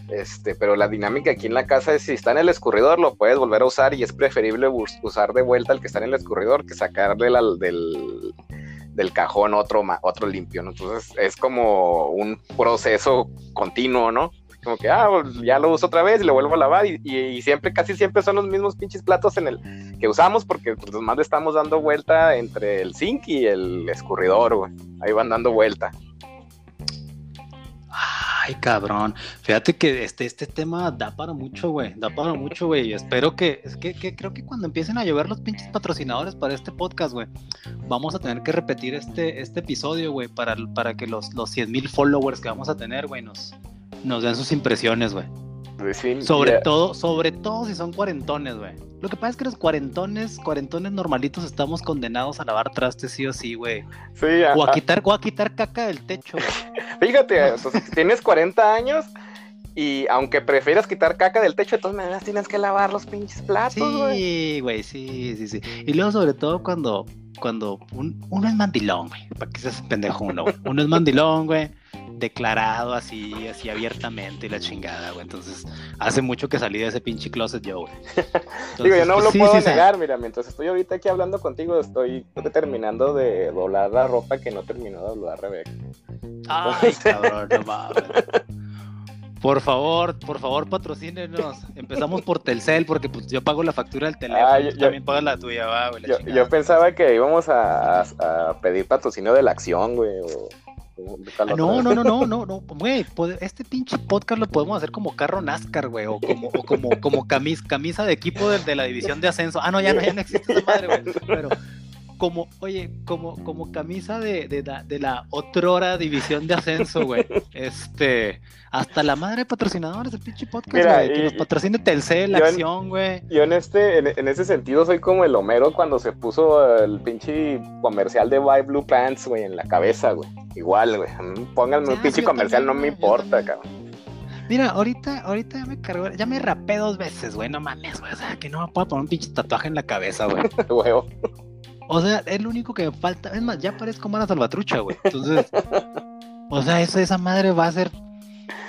B: Este, pero la dinámica aquí en la casa es si está en el escurridor, lo puedes volver a usar y es preferible usar de vuelta el que está en el escurridor que sacarle del, cajón otro, otro limpio. Entonces es como un proceso continuo, ¿no? Como que, ah, pues, ya lo uso otra vez y lo vuelvo a lavar y, siempre, casi siempre son los mismos pinches platos en el que usamos porque pues más le estamos dando vuelta entre el zinc y el escurridor, güey. Ahí van dando vuelta.
A: Ay, cabrón. Fíjate que este, este tema da para mucho, güey. Da para mucho, güey. Espero que, es que, creo que cuando empiecen a llover los pinches patrocinadores para este podcast, güey, vamos a tener que repetir este, este episodio, güey, para, para que los, los 100 mil followers que vamos a tener, güey, nos, nos den sus impresiones, güey.
B: Pues
A: sobre todo, sobre todo si son cuarentones, güey. Lo que pasa es que los cuarentones, cuarentones normalitos estamos condenados a lavar trastes sí o sí, güey.
B: Sí,
A: o a quitar, o a quitar caca del techo,
B: Fíjate, tienes 40 años y aunque prefieras quitar caca del techo, de todas maneras tienes que lavar los pinches platos,
A: Sí, güey, sí, sí, sí. Y luego sobre todo cuando, cuando uno es mandilón, güey. Para que seas pendejo uno, Uno es mandilón, güey declarado así, así abiertamente y la chingada, güey. Entonces, hace mucho que salí de ese pinche closet yo, güey.
B: Digo, yo no pues lo puedo negar, mira, mientras estoy ahorita aquí hablando contigo, estoy terminando de doblar la ropa que no terminó de doblar Rebeca.
A: Ay, cabrón, no mames. Por favor, por favor, patrocínenos. Empezamos por Telcel, porque pues yo pago la factura del teléfono. Ah, yo, también pagas la tuya, va, güey.
B: yo, pensaba que íbamos a, a, pedir patrocinio de la acción, güey. O...
A: No, no, no, no, no, no, güey, este pinche podcast lo podemos hacer como carro NASCAR, güey, o como, o como, como camisa de equipo de, la división de ascenso. Ah, no, ya no, ya no existe esa madre, güey. Pero como, oye, como, como camisa de, de, de la otrora división de ascenso, güey. Este, hasta la madre de patrocinadores del pinche podcast, güey. Que nos patrocine Telcel, la acción, güey.
B: Yo en este, en, ese sentido soy como el Homero cuando se puso el pinche comercial de Buy Blue Pants, güey, en la cabeza, güey. Igual, güey. Pónganme un pinche comercial, no me importa, cabrón.
A: Mira, ahorita, ahorita ya me cargó, ya me rapé dos veces, güey, no mames, güey. O sea, que no me puedo poner un pinche tatuaje en la cabeza, güey.
B: Huevo.
A: O sea, es lo único que me falta. Es más, ya parezco mala salvatrucha, güey. Entonces, o sea, eso, esa madre va a ser.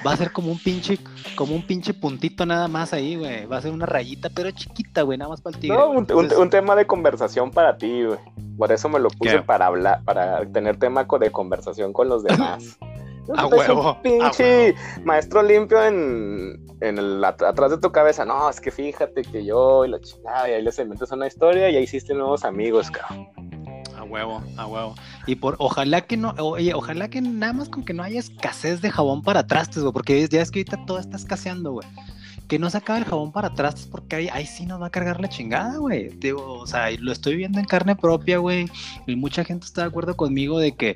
A: Va a ser como un pinche, como un pinche puntito nada más ahí, güey. Va a ser una rayita, pero chiquita, güey, nada más para el tigre.
B: No, un, tema de conversación para ti, güey. Por eso me lo puse para hablar, para tener tema de conversación con los demás.
A: A huevo.
B: pinche maestro limpio en, en el, atrás de tu cabeza. No, es que fíjate que yo y la chingada, y ahí les inventas una historia y ahí hiciste nuevos amigos, cabrón.
A: A huevo, a huevo. Y por, ojalá que no, oye, ojalá que nada más con que no haya escasez de jabón para trastes, güey, porque ya es que ahorita todo está escaseando, güey que no se acabe el jabón para atrás porque ahí, ahí sí nos va a cargar la chingada, güey. Digo, o sea, lo estoy viendo en carne propia, güey. Y mucha gente está de acuerdo conmigo de que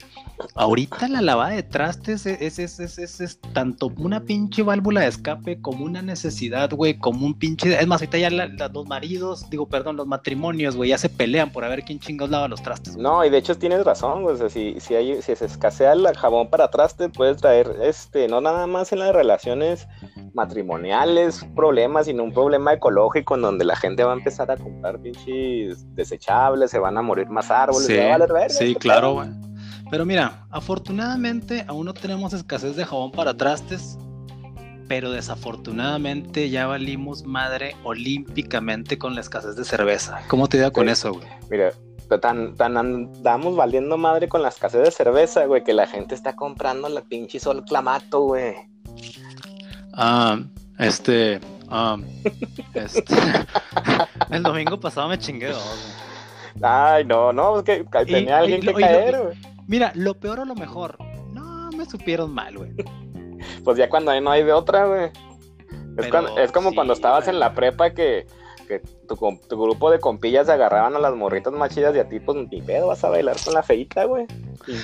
A: ahorita la lavada de trastes es, es, es, es, tanto una pinche válvula de escape como una necesidad, güey, como un pinche... Es más, ahorita ya los maridos, digo, perdón, los matrimonios, güey, ya se pelean por a ver quién chingados lava los trastes.
B: No, y de hecho tienes razón, güey. O sea, si, si, hay, si se escasea el jabón para trastes, puedes traer, este, no nada más en las relaciones matrimoniales, problema, sino un problema ecológico en donde la gente va a empezar a comprar pinches desechables, se van a morir más árboles,
A: sí,
B: va a valer
A: Sí, claro, güey. Pero mira, afortunadamente aún no tenemos escasez de jabón para trastes, pero desafortunadamente ya valimos madre olímpicamente con la escasez de cerveza. ¿Cómo te da con eso, güey?
B: Mira, tan, tan andamos valiendo madre con la escasez de cerveza, güey, que la gente está comprando la pinche sol clamato, güey.
A: Ah, este, um, este el domingo pasado me chingué dos.
B: Ay, no, no, es que tenía alguien que caer, güey.
A: Mira, lo peor o lo mejor, no me supieron mal, güey.
B: Pues ya cuando no hay de otra, güey. Es, como cuando estabas en la prepa que, que tu, tu, grupo de compillas se agarraban a las morritas más chidas y a ti, pues ni pedo, vas a bailar con la feita, güey.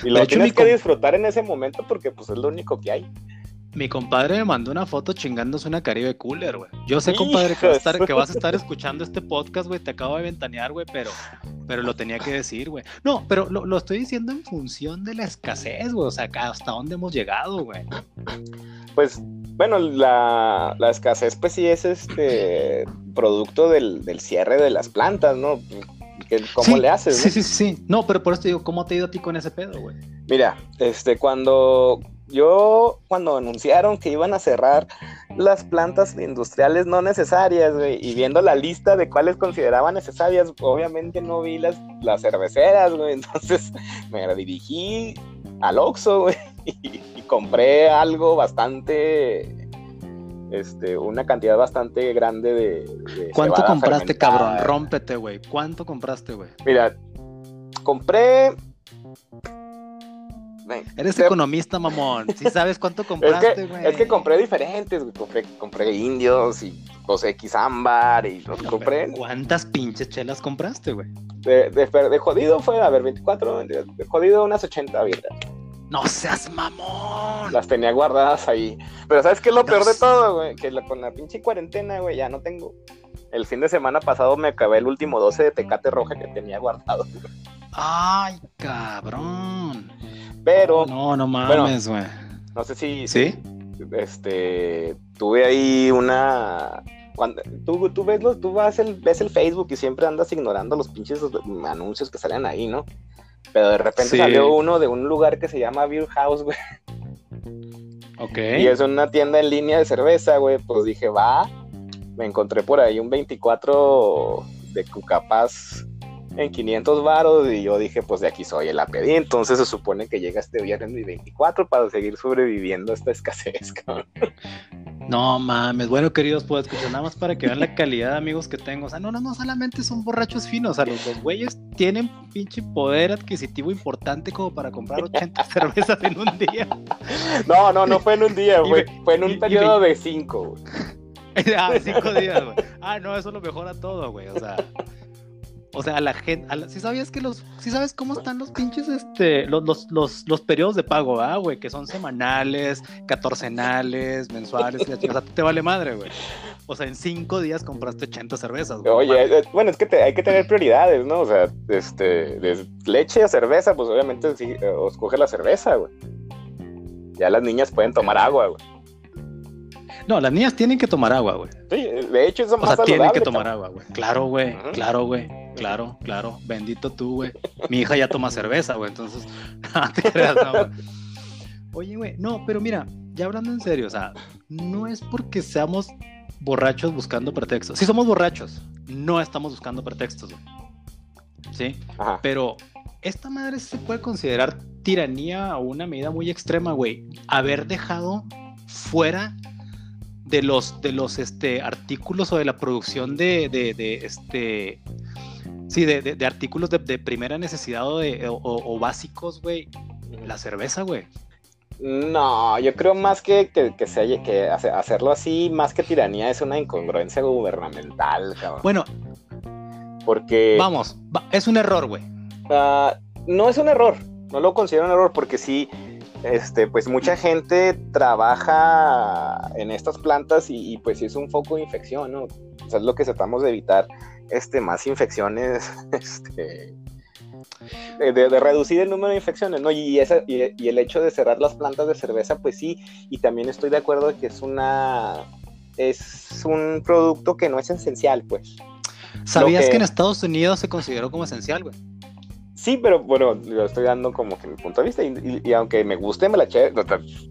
B: Y, lo tienes que disfrutar en ese momento porque pues es lo único que hay.
A: Mi compadre me mandó una foto chingándose una Caribe Cooler, güey. Yo sé, compadre, que vas, a estar, que vas a estar escuchando este podcast, güey. Te acabo de ventanear, güey, pero, pero lo tenía que decir, güey. No, pero lo, estoy diciendo en función de la escasez, güey. O sea, hasta dónde hemos llegado, güey.
B: Pues, bueno, la, escasez, pues sí es este producto del, cierre de las plantas, ¿no? ¿Cómo le haces?
A: Sí, sí, sí. No, pero por eso te digo, ¿cómo te ha ido a ti con ese pedo, güey?
B: Mira, este, cuando yo cuando anunciaron que iban a cerrar las plantas industriales no necesarias, güey, y viendo la lista de cuáles consideraban necesarias, obviamente no vi las, las cerveceras, güey, entonces me dirigí al Oxxo, güey, y, compré algo bastante, este, una cantidad bastante grande de...
A: ¿Cuánto compraste, cabrón? Rómpete, güey, ¿cuánto compraste, güey?
B: Mira, compré
A: Eres economista, mamón. Sí sabes cuánto compraste, güey.
B: Es, que compré diferentes, güey. Compré, compré indios y 2X ámbar y los compré.
A: ¿Cuántas pinches chelas compraste, güey?
B: De, de, jodido fue, a ver, 24, de, jodido unas 80 abiertas.
A: No seas mamón.
B: Las tenía guardadas ahí. Pero ¿sabes qué es lo peor de todo, güey? Que con la pinche cuarentena, güey, ya no tengo. El fin de semana pasado me acabé el último 12 de Tecate Roja que tenía guardado.
A: Ay, cabrón.
B: Pero.
A: No, no mames, güey.
B: no sé si.
A: ¿Sí?
B: Este. Tuve ahí una. Cuando, tú, tú, ves los, tú vas el, ves el Facebook y siempre andas ignorando los pinches anuncios que salen ahí, ¿no? Pero de repente salió uno de un lugar que se llama Beer House, güey.
A: Ok.
B: Y es una tienda en línea de cerveza, güey. Pues dije, va. Me encontré por ahí un 24 de Cucapaz en 500 varos y yo dije, pues de aquí soy, el pedí. Entonces se supone que llega este viernes mi 24 para seguir sobreviviendo a esta escasez, cabrón.
A: No mames, bueno queridos, pues escuchar nada más para que vean la calidad de amigos que tengo. O sea, no, no, no solamente son borrachos finos, o sea, los, dos güeyes tienen pinche poder adquisitivo importante como para comprar 80 cervezas en un día.
B: No, no, no fue en un día, güey. Fue en un periodo de 5,
A: ah, cinco días, güey. Ah, no, eso lo mejora todo, güey. O sea, o sea, a la gente, si sabías que los, si sabes cómo están los pinches, este, los, los, los, los periodos de pago, ah, güey, que son semanales, catorcenales, mensuales, o sea, te vale madre, güey. O sea, en cinco días compraste 80 cervezas, güey.
B: Oye, eh, bueno, es que hay que tener prioridades, ¿no? O sea, este, de leche a cerveza, pues obviamente sí, eh, os coge la cerveza, güey. Ya las niñas pueden tomar agua, güey.
A: No, las niñas tienen que tomar agua, güey.
B: Sí, de hecho, eso más
A: O sea, tienen que tomar agua, güey. Claro, güey. Claro, güey. Claro, claro. Bendito tú, güey. Mi hija ya toma cerveza, güey. Entonces, no te creas, no, güey. Oye, güey. No, pero mira, ya hablando en serio, o sea, no es porque seamos borrachos buscando pretextos. Sí somos borrachos. No estamos buscando pretextos, güey. ¿Sí? Pero esta madre se puede considerar tiranía o una medida muy extrema, güey. Haber dejado fuera de los, de los este, artículos o de la producción de, de, este, sí, de, de artículos de, primera necesidad o, o, básicos, güey, la cerveza, güey.
B: No, yo creo más que, que, se haya, que hacerlo así, más que tiranía, es una incongruencia gubernamental, cabrón.
A: Bueno,
B: porque.
A: Vamos, es un error, güey.
B: Ah, no es un error, no lo considero un error, porque sí, este, pues mucha gente trabaja en estas plantas y, pues es un foco de infección, ¿no? O sea, es lo que tratamos de evitar, este, más infecciones, este, de, reducir el número de infecciones, ¿no? Y, esa, y, el hecho de cerrar las plantas de cerveza, pues sí, y también estoy de acuerdo que es una, es un producto que no es esencial, pues.
A: ¿Sabías que en Estados Unidos se consideró como esencial, güey?
B: Sí, pero bueno, lo estoy dando como que mi punto de vista. Y, aunque me guste, me la eché.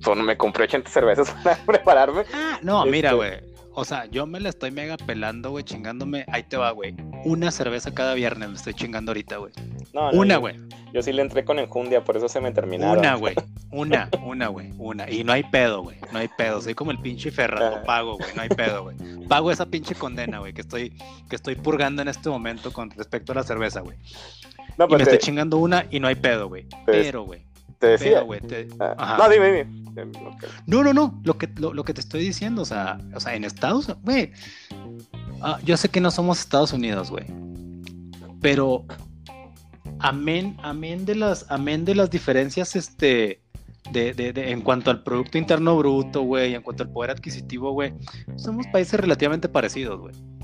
B: solo me compré 80 cervezas para prepararme.
A: Ah, no, mira, este, güey. O sea, yo me la estoy mega pelando, güey, chingándome. Ahí te va, güey. Una cerveza cada viernes me estoy chingando ahorita, güey. No, una, güey.
B: Yo, sí le entré con enjundia, por eso se me terminaron.
A: Una, güey. Una, una, güey. Una. Y no hay pedo, güey. No hay pedo. Soy como el pinche Ferrado. Pago, güey. No hay pedo, güey. Pago esa pinche condena, güey, que estoy, que estoy purgando en este momento con respecto a la cerveza, güey. No, y pues me estoy chingando una y no hay pedo, güey. Pero, güey.
B: Te decía.
A: güey.
B: Ah, no, dime, dime.
A: No, no, no. Lo que, lo, que te estoy diciendo, o sea, o sea en Estados Unidos, güey. Ah, yo sé que no somos Estados Unidos, güey. Pero amén, amén de las, amén de las diferencias, este, de, de, de, en cuanto al Producto Interno Bruto, güey, en cuanto al poder adquisitivo, güey, somos países relativamente parecidos, güey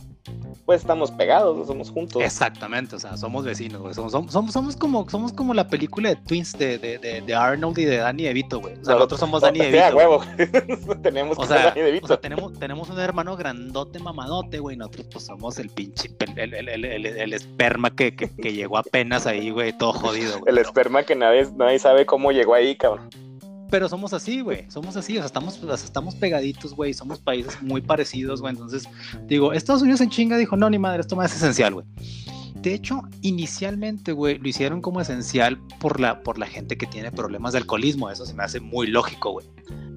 B: pues estamos pegados, somos juntos.
A: Exactamente, o sea, somos vecinos, güey. Somos, somos, somos, como, somos como la película de Twins de, de, de, Arnold y de Danny DeVito, güey. O sea, nosotros somos Danny DeVito.
B: huevo. tenemos
A: o sea, Danny DeVito. O sea, tenemos, tenemos un hermano grandote, mamadote, güey. Nosotros pues somos el pinche, el, el, el, el esperma que, que, que, llegó apenas ahí, güey, todo jodido.
B: el esperma que nadie, nadie sabe cómo llegó ahí, cabrón
A: pero somos así, güey. Somos así, o sea, estamos, estamos pegaditos, güey. Somos países muy parecidos, güey. Entonces, digo, Estados Unidos en chinga dijo, no, ni madre, esto más es esencial, güey. De hecho, inicialmente, güey, lo hicieron como esencial por la, por la gente que tiene problemas de alcoholismo. Eso se me hace muy lógico, güey.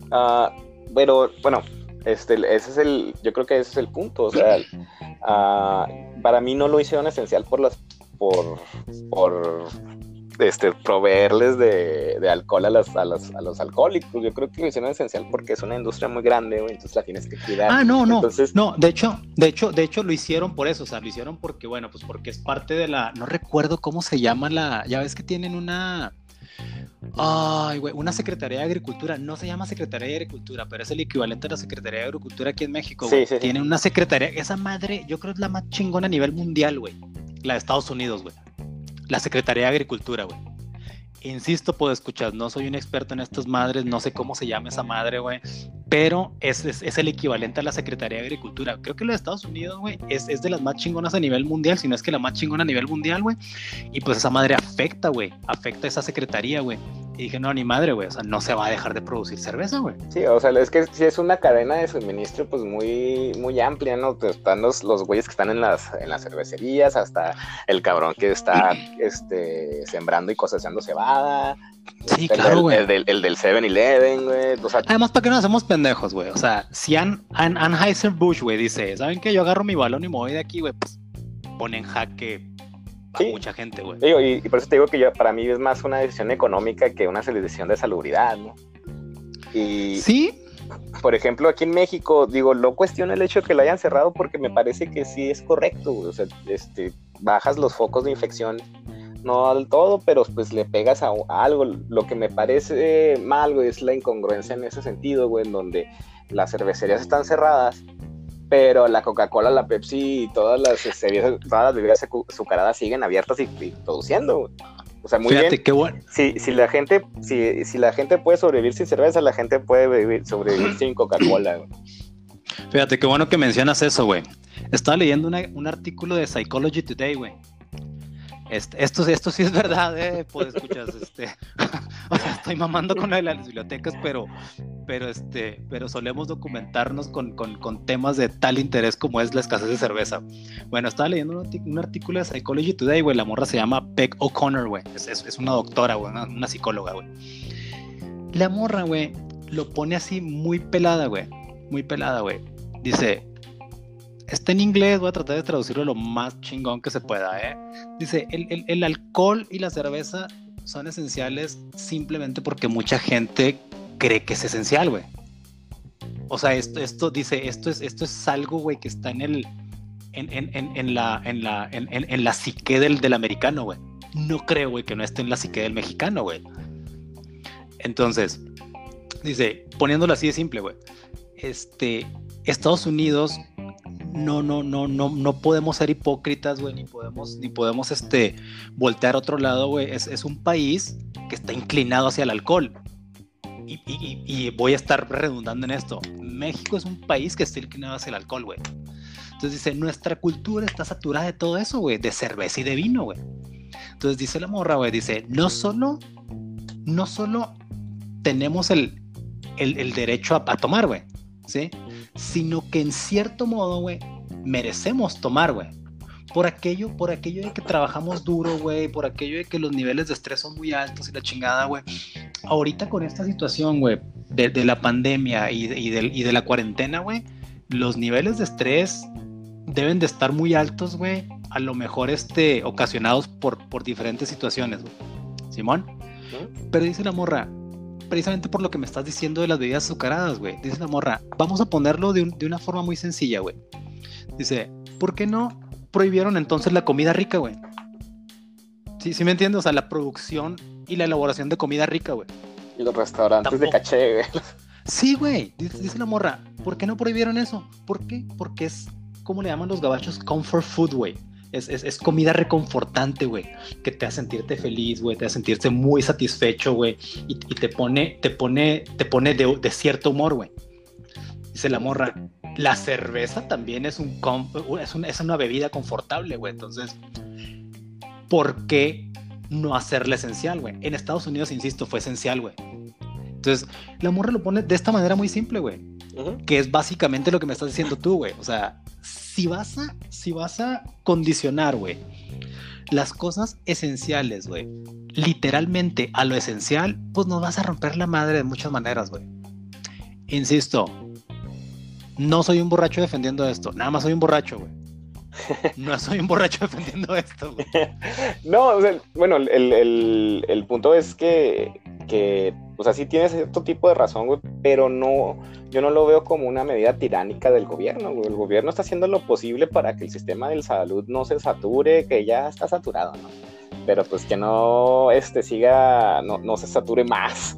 B: Ah, pero, bueno, este, ese es el, yo creo que ese es el punto. O sea, uh, para mí no lo hicieron esencial por las, por, por este, proveerles de, de alcohol a los, a, los, a los alcohólicos. Yo creo que lo hicieron esencial porque es una industria muy grande, güey, entonces la tienes que cuidar.
A: Ah, no, no.
B: Entonces,
A: No, de hecho, de hecho, de hecho lo hicieron por eso, o sea, lo hicieron porque, bueno, pues porque es parte de la, no recuerdo cómo se llama la, ya ves que tienen una, ay, güey, una Secretaría de Agricultura, no se llama Secretaría de Agricultura, pero es el equivalente a la Secretaría de Agricultura aquí en México, güey.
B: sí, sí.
A: Tienen una secretaría, esa madre, yo creo es la más chingona a nivel mundial, güey, la de Estados Unidos, güey. La Secretaría de Agricultura, güey. Insisto, puedo escuchar, no soy un experto en estas madres, no sé cómo se llama esa madre, güey, pero es, es, el equivalente a la Secretaría de Agricultura. Creo que de Estados Unidos, güey, es, es de las más chingonas a nivel mundial, si no es que la más chingona a nivel mundial, güey. Y pues esa madre afecta, güey, afecta a esa secretaría, güey. Y dije, no, ni madre, güey, o sea, no se va a dejar de producir cerveza, güey.
B: Sí, o sea, es que si es una cadena de suministro pues muy, muy amplia, ¿no? Están los, los güeyes que están en las, en las cervecerías, hasta el cabrón que está este, sembrando y cosechando cebada.
A: Sí,
B: el
A: claro, güey.
B: El del, el del 7-Eleven, güey. O sea,
A: Además, ¿para qué nos hacemos pendejos, güey? O sea, si An An Anheuser-Busch, güey, dice, ¿saben qué? Yo agarro mi balón y me voy de aquí, güey, pues pone en jaque a
B: Sí.
A: mucha gente, güey.
B: y por eso te digo que yo, para mí es más una decisión económica que una decisión de salubridad, ¿no? Y,
A: Sí,
B: por ejemplo, aquí en México, digo, no cuestiono el hecho de que lo hayan cerrado porque me parece que sí es correcto, güey. O sea, este, bajas los focos de infección, no del todo, pero pues le pegas a, a algo. Lo que me parece mal, güey, es la incongruencia en ese sentido, güey, en donde las cervecerías están cerradas, pero la Coca-Cola, la Pepsi y todas las, este, bebidas- todas las bebidas azucaradas siguen abiertas y, y produciendo, güey. O sea, muy
A: fíjate
B: bien
A: qué bueno.
B: si, si la gente si, si la gente puede sobrevivir sin cerveza, la gente puede vivir- sobrevivir sin Coca-Cola. güey.
A: Fíjate qué bueno que mencionas eso, güey. Estaba leyendo una- un artículo de Psychology Today, güey. Esto, esto sí es verdad, eh, pues escuchas, este, o sea, estoy mamando con lo de las bibliotecas, pero, pero este, pero solemos documentarnos con, temas de tal interés como es la escasez de cerveza. Bueno, estaba leyendo un, artículo de Psychology Today, güey, la morra se llama Beck O'Connor, güey, es, una doctora, güey, una psicóloga, güey. La morra, güey, lo pone así muy pelada, güey, muy pelada, güey. Dice, está en inglés, voy a tratar de traducirlo lo más chingón que se pueda, ¿eh? Dice, el, el- alcohol y la cerveza son esenciales simplemente porque mucha gente cree que es esencial, güey. O sea, esto, esto dice, esto es, esto es algo, güey, que está en el, en, en, en, en la, en la, en la psique del, del americano, güey. No creo, güey, que no esté en la psique del mexicano, güey. Entonces, dice, poniéndolo así de simple, güey. Este, Estados Unidos no, no, no, no, no podemos ser hipócritas, güey, ni podemos, ni podemos, este, voltear a otro lado, güey. Es, es un país que está inclinado hacia el alcohol. Y, y- y- voy a estar redundando en esto. México es un país que está inclinado hacia el alcohol, güey. Entonces dice, nuestra cultura está saturada de todo eso, güey, de cerveza y de vino, güey. Entonces dice la morra, güey, dice, no solo, no solo tenemos el, el, el derecho a, a tomar, güey, ¿sí? Sino que en cierto modo, güey, merecemos tomar, güey. Por aquello, por aquello de que trabajamos duro, güey, por aquello de que los niveles de estrés son muy altos y la chingada, güey. Ahorita con esta situación, güey, de, de la pandemia y de, y de- y de la cuarentena, güey, los niveles de estrés deben de estar muy altos, güey, a lo mejor este, ocasionados por, por diferentes situaciones, güey. Simón. Pero dice la morra, precisamente por lo que me estás diciendo de las bebidas azucaradas, güey. Dice la morra, vamos a ponerlo de, un- de una forma muy sencilla, güey. Dice, ¿por qué no prohibieron entonces la comida rica, güey? Sí, sí me entiendes, o sea, la producción y la elaboración de comida rica, güey.
B: Y los restaurantes de caché, güey.
A: Sí, güey, dice, dice la morra, ¿por qué no prohibieron eso? ¿Por qué? Porque es, como le llaman los gabachos, comfort food, güey. Es, es, comida reconfortante, güey, que te hace sentirte feliz, güey, te hace sentirte muy satisfecho, güey, y, te pone, te pone, te pone de, cierto humor, güey. Dice la morra, la cerveza también es, un es, una, es una bebida confortable, güey. Entonces, ¿por qué no hacerla esencial, güey? En Estados Unidos, insisto, fue esencial, güey. Entonces, la morra lo pone de esta manera muy simple, güey. Que es básicamente lo que me estás diciendo tú, güey. O sea, si vas a, si vas a condicionar, güey, las cosas esenciales, güey, literalmente a lo esencial, pues nos vas a romper la madre de muchas maneras, güey. Insisto, no soy un borracho defendiendo esto, nada más soy un borracho, güey. No soy un borracho defendiendo esto, güey.
B: no, o sea, bueno, el, el, el, punto es que, que, o sea, sí tienes cierto tipo de razón, güey, pero no, yo no lo veo como una medida tiránica del gobierno, güey. El gobierno está haciendo lo posible para que el sistema de salud no se sature, que ya está saturado, ¿no? Pero pues que no, este, siga, no, no se sature más.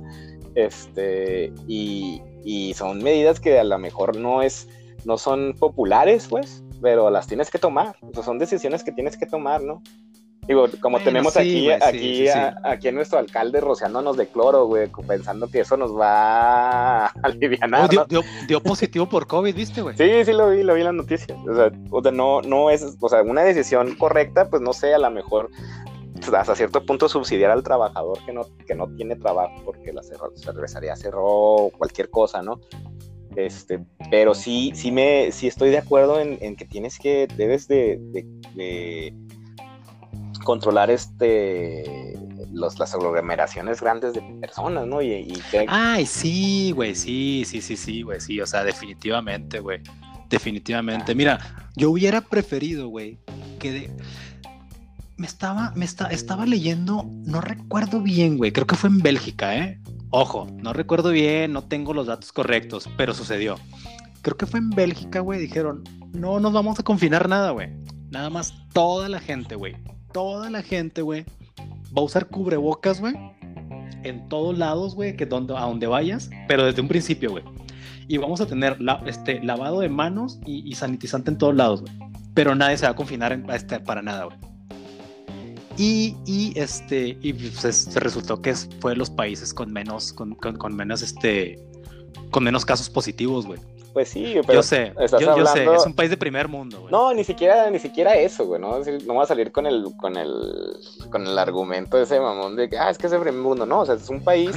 B: Este, y, y son medidas que a lo mejor no es, no son populares, pues, pero las tienes que tomar. O sea, son decisiones que tienes que tomar, ¿no? Digo, como tenemos aquí, aquí, aquí a nuestro alcalde rociándonos de cloro, güey, pensando que eso nos va a aliviar. Oh,
A: dio, positivo por COVID, ¿viste, güey?
B: Sí, sí lo vi, lo vi en las noticias. O sea, o sea, no, no es, o sea, una decisión correcta, pues no sé, a lo mejor hasta cierto punto subsidiar al trabajador que no, que no tiene trabajo porque la cervecería cerró cualquier cosa, ¿no? Este, pero sí, sí me, sí estoy de acuerdo en, que tienes que, debes de, controlar este los, las aglomeraciones grandes de personas, ¿no? Y,
A: Ay, sí, güey, sí, sí, sí, sí, güey, sí, o sea, definitivamente, güey, definitivamente. Mira, yo hubiera preferido, güey, que de... me estaba, me estaba leyendo, no recuerdo bien, güey, creo que fue en Bélgica, ¿eh? Ojo, no recuerdo bien, no tengo los datos correctos, pero sucedió. Creo que fue en Bélgica, güey, dijeron, no nos vamos a confinar nada, güey. Nada más toda la gente, güey. Toda la gente, güey. Va a usar cubrebocas, güey. En todos lados, güey, que donde, a donde vayas, pero desde un principio, güey. Y vamos a tener este, lavado de manos y, sanitizante en todos lados, güey. Pero nadie se va a confinar este, para nada, güey. Y, este, y pues, se resultó que fue de los países con menos, con, con, menos, este, con menos casos positivos, güey.
B: Pues sí, pero
A: yo sé, yo, sé, es un país de primer mundo, güey.
B: No, ni siquiera, ni siquiera eso, güey, ¿no? No va a salir con el, con el, con el argumento de ese mamón de que, ah, es que es de primer mundo, no, o sea, es un país.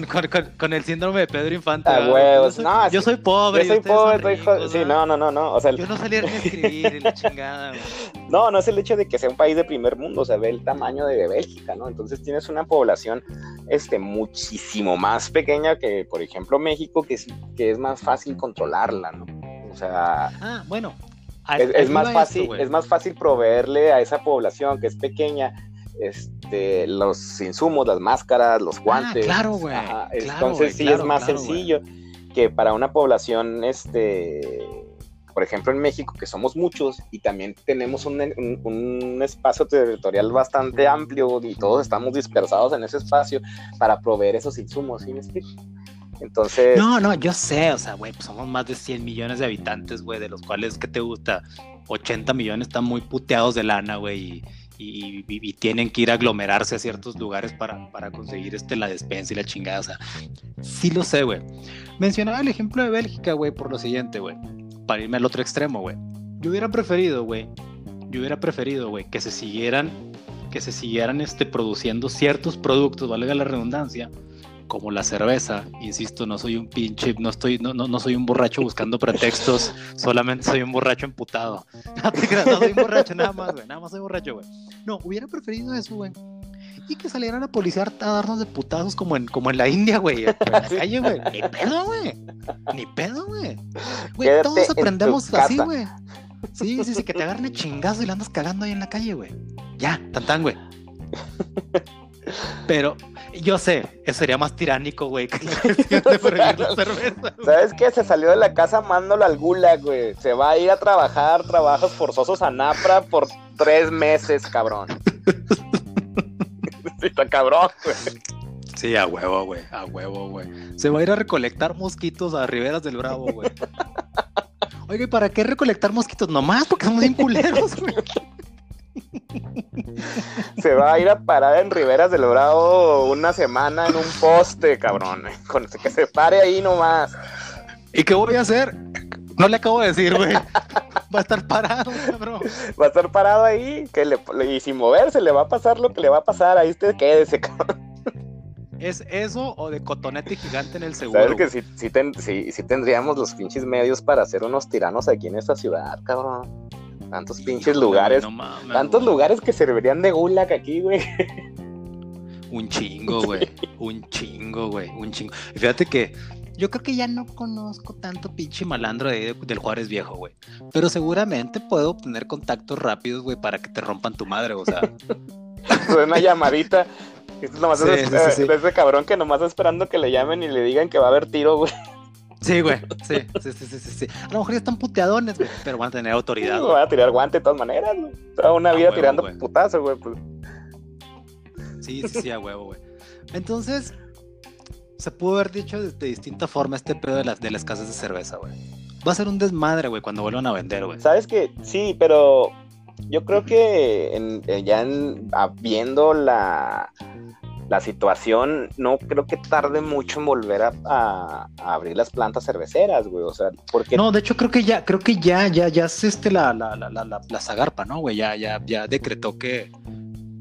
A: Con, el síndrome de Pedro Infante.
B: Ah, huevos,
A: yo
B: no,
A: yo soy pobre.
B: Yo soy pobre, sí, no, no, no, no, o sea.
A: Yo no salía ni a escribir y la chingada, güey.
B: No, no es el hecho de que sea un país de primer mundo, o sea, ve el tamaño de Bélgica, ¿no? Entonces tienes una población, este, muchísimo más pequeña que, por ejemplo, México, que es, que es más fácil controlarla, ¿no? O sea.
A: Ah, bueno.
B: Es, más fácil, es más fácil proveerle a esa población que es pequeña este, los insumos, las máscaras, los ah, guantes.
A: claro, güey.
B: Entonces sí es más sencillo que para una población, este, por ejemplo, en México, que somos muchos y también tenemos un, un, espacio territorial bastante amplio y todos estamos dispersados en ese espacio para proveer esos insumos, ¿sí me explico? Entonces.
A: No, no, yo sé, o sea, güey, pues somos más de 100 millones de habitantes, güey, de los cuales, ¿qué te gusta? 80 millones están muy puteados de lana, güey, y, y, tienen que ir a aglomerarse a ciertos lugares para, para conseguir este, la despensa y la chingada, o sea, sí lo sé, güey. Mencionaba el ejemplo de Bélgica, güey, por lo siguiente, güey, para irme al otro extremo, güey. Yo hubiera preferido, güey, yo hubiera preferido, güey, que se siguieran, que se siguieran, este, produciendo ciertos productos, valga la redundancia, como la cerveza, insisto, no soy un pinche, no estoy, no, no, no soy un borracho buscando pretextos, solamente soy un borracho emputado. No, soy un borracho, nada más, güey, nada más soy borracho, güey. No, hubiera preferido eso, güey. Y que salieran a policiar a darnos de putazos como en, como en la India, güey. En la calle, güey. Ni pedo, güey. Ni pedo, güey. Güey, todos aprendemos así, güey. Sí, sí, sí, que te agarren el chingazo y la andas cagando ahí en la calle, güey. Ya, tan tan, güey. Pero yo sé, eso sería más tiránico, güey, que la de prohibir.
B: ¿Sabes qué? Se salió de la casa mándolo al gulag, güey. Se va a ir a trabajar, trabajos forzosos a Napra por tres meses, cabrón. Sí, está cabrón, güey.
A: Sí, a huevo, güey, a huevo, güey. Se va a ir a recolectar mosquitos a Riberas del Bravo, güey. Oye, ¿para qué recolectar mosquitos? Nomás porque somos bien culeros, güey.
B: Se va a ir a parar en Riberas del Bravo una semana en un poste, cabrón. Con que se pare ahí nomás.
A: ¿Y qué voy a hacer? No le acabo de decir, güey. Va a estar parado, cabrón.
B: Va a estar parado ahí. Que le, y sin moverse le va a pasar lo que le va a pasar. Ahí usted quédese, cabrón.
A: ¿Es eso o de cotonete gigante en el seguro?
B: Sabes que sí, sí tendríamos los pinches medios para hacer unos tiranos aquí en esta ciudad, cabrón. Tantos pinches lugares. tantos lugares que servirían de gulag aquí, güey.
A: Un chingo, güey. Un chingo, güey. Un chingo. fíjate que yo creo que ya no conozco tanto pinche malandro de, del Juárez viejo, güey. Pero seguramente puedo obtener contactos rápidos, güey, para que te rompan tu madre, o sea.
B: una llamadita. Esto nomás es, ese cabrón que nomás está esperando que le llamen y le digan que va a haber tiro, güey.
A: Sí, güey. Sí, sí, sí, sí, sí, A lo mejor ya están puteadones, güey, pero van a tener autoridad. Sí,
B: van a tirar guante de todas maneras, güey. Toda una vida tirando putazo, güey. Pues.
A: Sí, sí, sí, a huevo, güey. Entonces, se pudo haber dicho de, distinta forma este pedo de las, de las casas de cerveza, güey. Va a ser un desmadre, güey, cuando vuelvan a vender, güey.
B: ¿Sabes qué? Sí, pero yo creo que en, eh, ya viendo la, la situación, no creo que tarde mucho en volver a, abrir las plantas cerveceras, güey. O sea, porque.
A: No, de hecho, creo que ya, creo que ya, ya, ya es este la, la, la, la, la Zagarpa, ¿no, güey? Ya, ya, ya decretó que,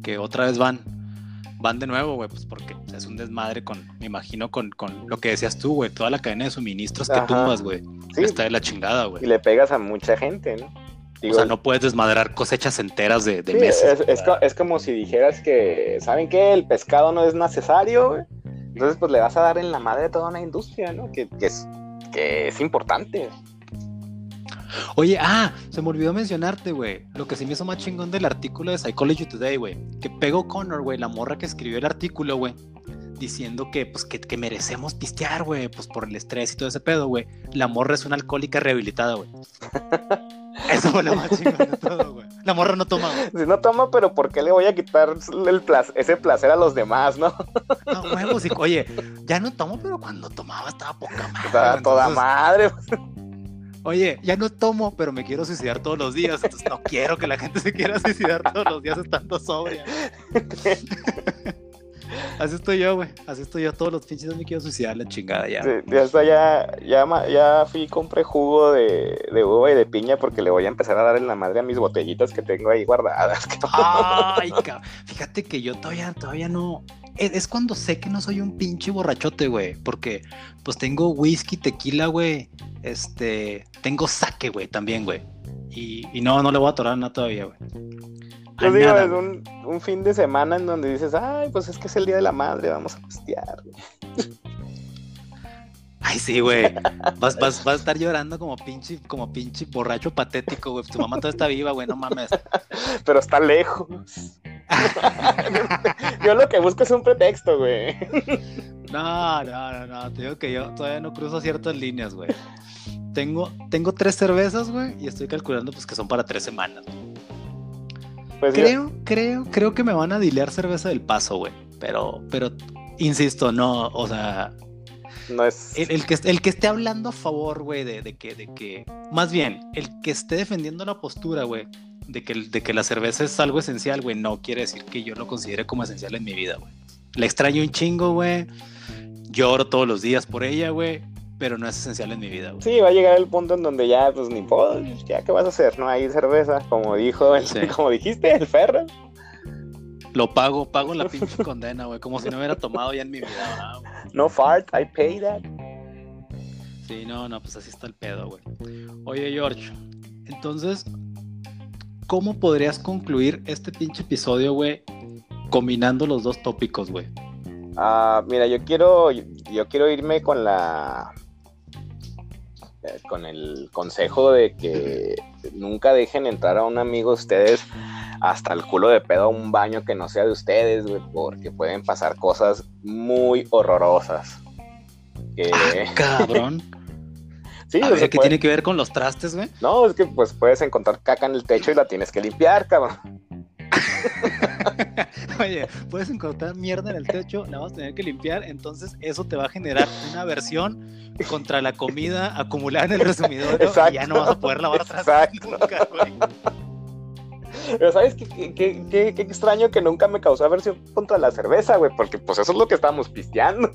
A: que otra vez van van de nuevo, güey, pues porque es un desmadre con, me imagino, con, con lo que decías tú, güey, toda la cadena de suministros que tumbas, güey. Está de la chingada, güey.
B: Y le pegas a mucha gente, ¿no?
A: o sea, no puedes desmadrar cosechas enteras de, de meses.
B: Es, como si dijeras que, ¿saben qué? El pescado no es necesario, güey. Entonces, pues le vas a dar en la madre toda una industria, ¿no? Que, que, es, que es importante.
A: Oye, ah, se me olvidó mencionarte, güey. Lo que se me hizo más chingón del artículo de Psychology Today, güey. Que pegó Connor, güey, la morra que escribió el artículo, güey. Diciendo que, pues, que, merecemos pistear, güey, pues por el estrés y todo ese pedo, güey. La morra es una alcohólica rehabilitada, güey. Eso fue lo más chingón de todo, güey. La morra no toma,
B: güey. no toma, pero ¿por qué le voy a quitar el ese placer a los demás, no?
A: No, huevos, oye, ya no tomo, pero cuando tomaba estaba poca madre.
B: Estaba toda madre
A: oye, ya no tomo, pero me quiero suicidar todos los días, entonces no quiero que la gente se quiera suicidar todos los días estando sobria. Así estoy yo, güey. Así estoy yo. Todos los pinches me quiero suicidar la chingada ya.
B: Sí, ya está, ya, ya, ya fui y compré jugo de, de uva y de piña porque le voy a empezar a dar en la madre a mis botellitas que tengo ahí guardadas.
A: Ay, fíjate que yo todavía, todavía no, es, cuando sé que no soy un pinche borrachote, güey. Porque pues tengo whisky, tequila, güey. Este, tengo saque, güey, también, güey. Y, no, no le voy a atorar nada todavía, güey.
B: Yo digo, es un, un, fin de semana en donde dices, ay, pues es que es el día de la madre, vamos a pistear,
A: Ay, sí, güey. Vas, vas, vas, a estar llorando como pinche, como pinche borracho patético, güey. Tu mamá todavía está viva, güey, no mames.
B: Pero está lejos. yo lo que busco es un pretexto, güey.
A: No, no, no, no. Te digo que yo todavía no cruzo ciertas líneas, güey. Tengo, tengo tres cervezas, güey, y estoy calculando pues que son para tres semanas. Pues creo, creo, creo que me van a dilear cerveza del paso, güey. Pero, pero, insisto, no, o sea.
B: No es.
A: El, que, el que esté hablando a favor, güey, de, de, que, de que. Más bien, el que esté defendiendo la postura, güey, de que, de que la cerveza es algo esencial, güey, no quiere decir que yo lo considere como esencial en mi vida, güey. La extraño un chingo, güey. Lloro todos los días por ella, güey. Pero no es esencial en mi vida, güey.
B: Sí, va a llegar el punto en donde ya, pues ni puedo, ya, ¿qué vas a hacer? No hay cerveza, como dijo, como dijiste, el ferro.
A: Lo pago, pago la pinche condena, güey, como si no hubiera tomado ya en mi vida,
B: No fart, I pay that.
A: Sí, no, no, pues así está el pedo, güey. Oye, George, entonces, ¿cómo podrías concluir este pinche episodio, güey, combinando los dos tópicos, güey?
B: Ah, mira, yo quiero, yo quiero irme con la, eh, con el consejo de que nunca dejen entrar a un amigo ustedes hasta el culo de pedo a un baño que no sea de ustedes, güey, porque pueden pasar cosas muy horrorosas.
A: Ah, cabrón. Sí, ¿qué tiene que ver con los trastes, güey?
B: No, es que pues puedes encontrar caca en el techo y la tienes que limpiar, cabrón.
A: Oye, puedes encontrar mierda en el techo, la vas a tener que limpiar, entonces eso te va a generar una versión contra la comida acumulada en el resumidor y ya no vas a poder lavar trastes nunca, güey.
B: Pero ¿sabes qué, qué, qué, extraño que nunca me causó aversión contra la cerveza, güey? Porque pues eso es lo que estábamos pisteando.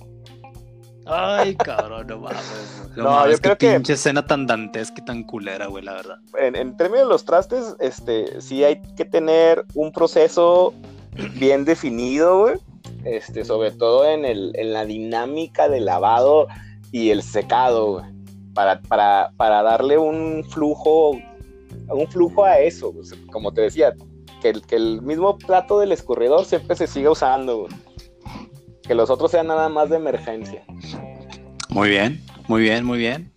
A: Ay, cabrón, no mames. No, yo creo que. Pinche escena tan dantesca y tan culera, güey, la verdad.
B: En, en términos de los trastes, este, sí hay que tener un proceso bien definido, güey. Este, sobre todo en, el, en la dinámica del lavado y el secado, güey. Para, para, para darle un flujo, un flujo a eso, como te decía, que el, que el mismo plato del escurridor siempre se siga usando, güey que los otros sean nada más de emergencia.
A: Muy bien, Muy bien, muy bien.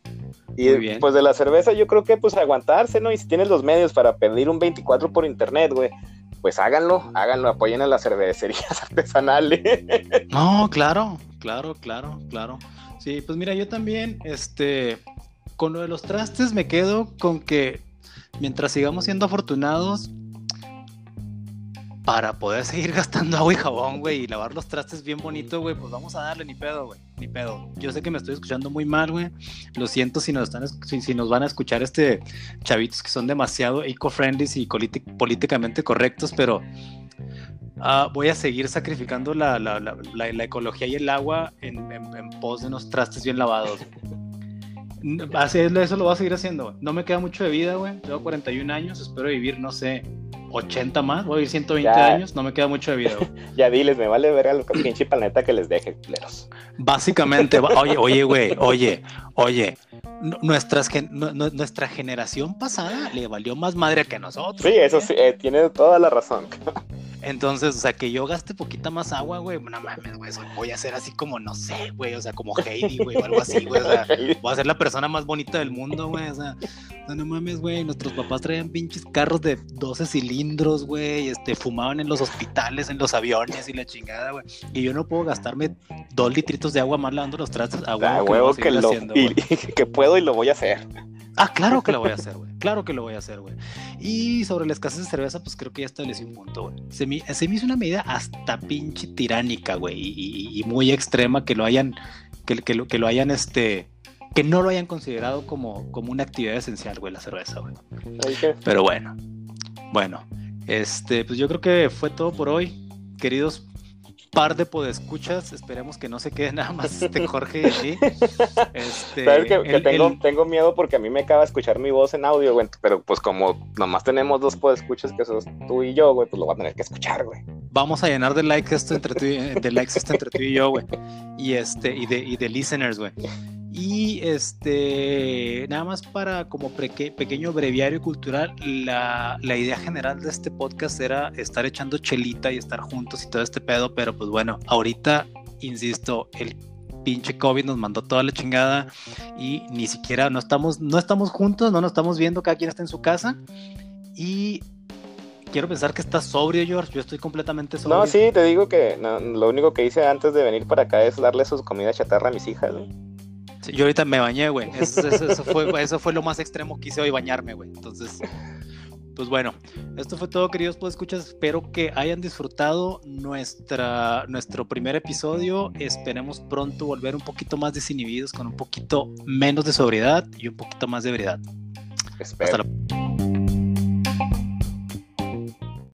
B: Y
A: Muy bien.
B: pues de la cerveza yo creo que pues aguantarse, ¿no? Y si tienes los medios para pedir un 24 por internet, güey, pues háganlo, háganlo, apoyen a las cervecerías artesanales.
A: No, claro, claro, claro, claro. Sí, pues mira, yo también, este, con lo de los trastes me quedo con que mientras sigamos siendo afortunados para poder seguir gastando agua y jabón, güey, y lavar los trastes bien bonito, güey, pues vamos a darle ni pedo, güey, ni pedo. Yo sé que me estoy escuchando muy mal, güey. Lo siento si nos están, es- si, si nos van a escuchar este chavitos que son demasiado eco-friendly y políticamente correctos, pero Ah, voy a seguir sacrificando la, la- la- ecología y el agua en, en- en pos de unos trastes bien lavados. Así es, eso lo voy a seguir haciendo. güey. No me queda mucho de vida, güey. Tengo 41 años, espero vivir, no sé, 80 más. Voy a vivir 120
B: Ya.
A: años, no me queda mucho de vida. güey.
B: ya diles, me vale ver a lo que pinche planeta que les deje, culeros.
A: Básicamente, oye, oye, güey, oye, oye. nu- Nuestras, nuestra generación pasada le valió más madre que nosotros.
B: Sí, eso sí, eh, tiene toda la razón.
A: Entonces, o sea, que yo gaste poquita más agua, güey, no mames, güey, voy a ser así como, no sé, güey, o sea, como Heidi, güey, o algo así, güey, o sea, voy a ser la persona más bonita del mundo, güey, o sea, no mames, güey, nuestros papás traían pinches carros de 12 cilindros, güey, este, fumaban en los hospitales, en los aviones y la chingada, güey, y yo no puedo gastarme dos litritos de agua más lavando los trastes, a huevo,
B: Ah, huevo que lo
A: haciendo,
B: y-
A: güey.
B: que puedo y lo voy a hacer.
A: Ah, claro que lo voy a hacer, güey. Claro que lo voy a hacer, güey. Y sobre la escasez de cerveza, pues creo que ya establecí un punto, güey. Se me, se me hizo una medida hasta pinche tiránica, güey. Y, muy extrema que lo hayan, que, que lo, que lo hayan, este, que no lo hayan considerado como, como una actividad esencial, güey, la cerveza, güey. Pero bueno, bueno, este, pues yo creo que fue todo por hoy, queridos par de podescuchas. Esperemos que no se quede nada más este Jorge y allí. Este,
B: Sabes que, que
A: el-
B: tengo,
A: el-
B: tengo miedo porque a mí me acaba de escuchar mi voz en audio, güey. Pero pues como nomás tenemos dos podescuchas que sos tú y yo, güey, pues lo voy a tener que escuchar, güey.
A: vamos a llenar de likes esto entre tú y, de likes esto entre tú y yo, güey. Y este, y de, y de listeners, güey. Y este, nada más para como preque- pequeño breviario cultural, la, la idea general de este podcast era estar echando chelita y estar juntos y todo este pedo, pero pues bueno, ahorita, insisto, el pinche COVID nos mandó toda la chingada y ni siquiera no estamos, no estamos juntos, no nos estamos viendo, cada quien está en su casa. Y quiero pensar que estás sobrio, George. Yo estoy completamente sobrio.
B: No, sí, te digo que no, lo único que hice antes de venir para acá es darle sus comida chatarra a mis hijas.
A: Sí, yo ahorita me bañé, güey. Eso, eso- eso fue, eso fue lo más extremo que hice hoy, bañarme, güey. Entonces, pues bueno, esto fue todo, queridos escuchas. Espero que hayan disfrutado nuestra, nuestro primer episodio. Esperemos pronto volver un poquito más desinhibidos, con un poquito menos de sobriedad y un poquito más de veriedad.
B: Espero.
A: Hasta la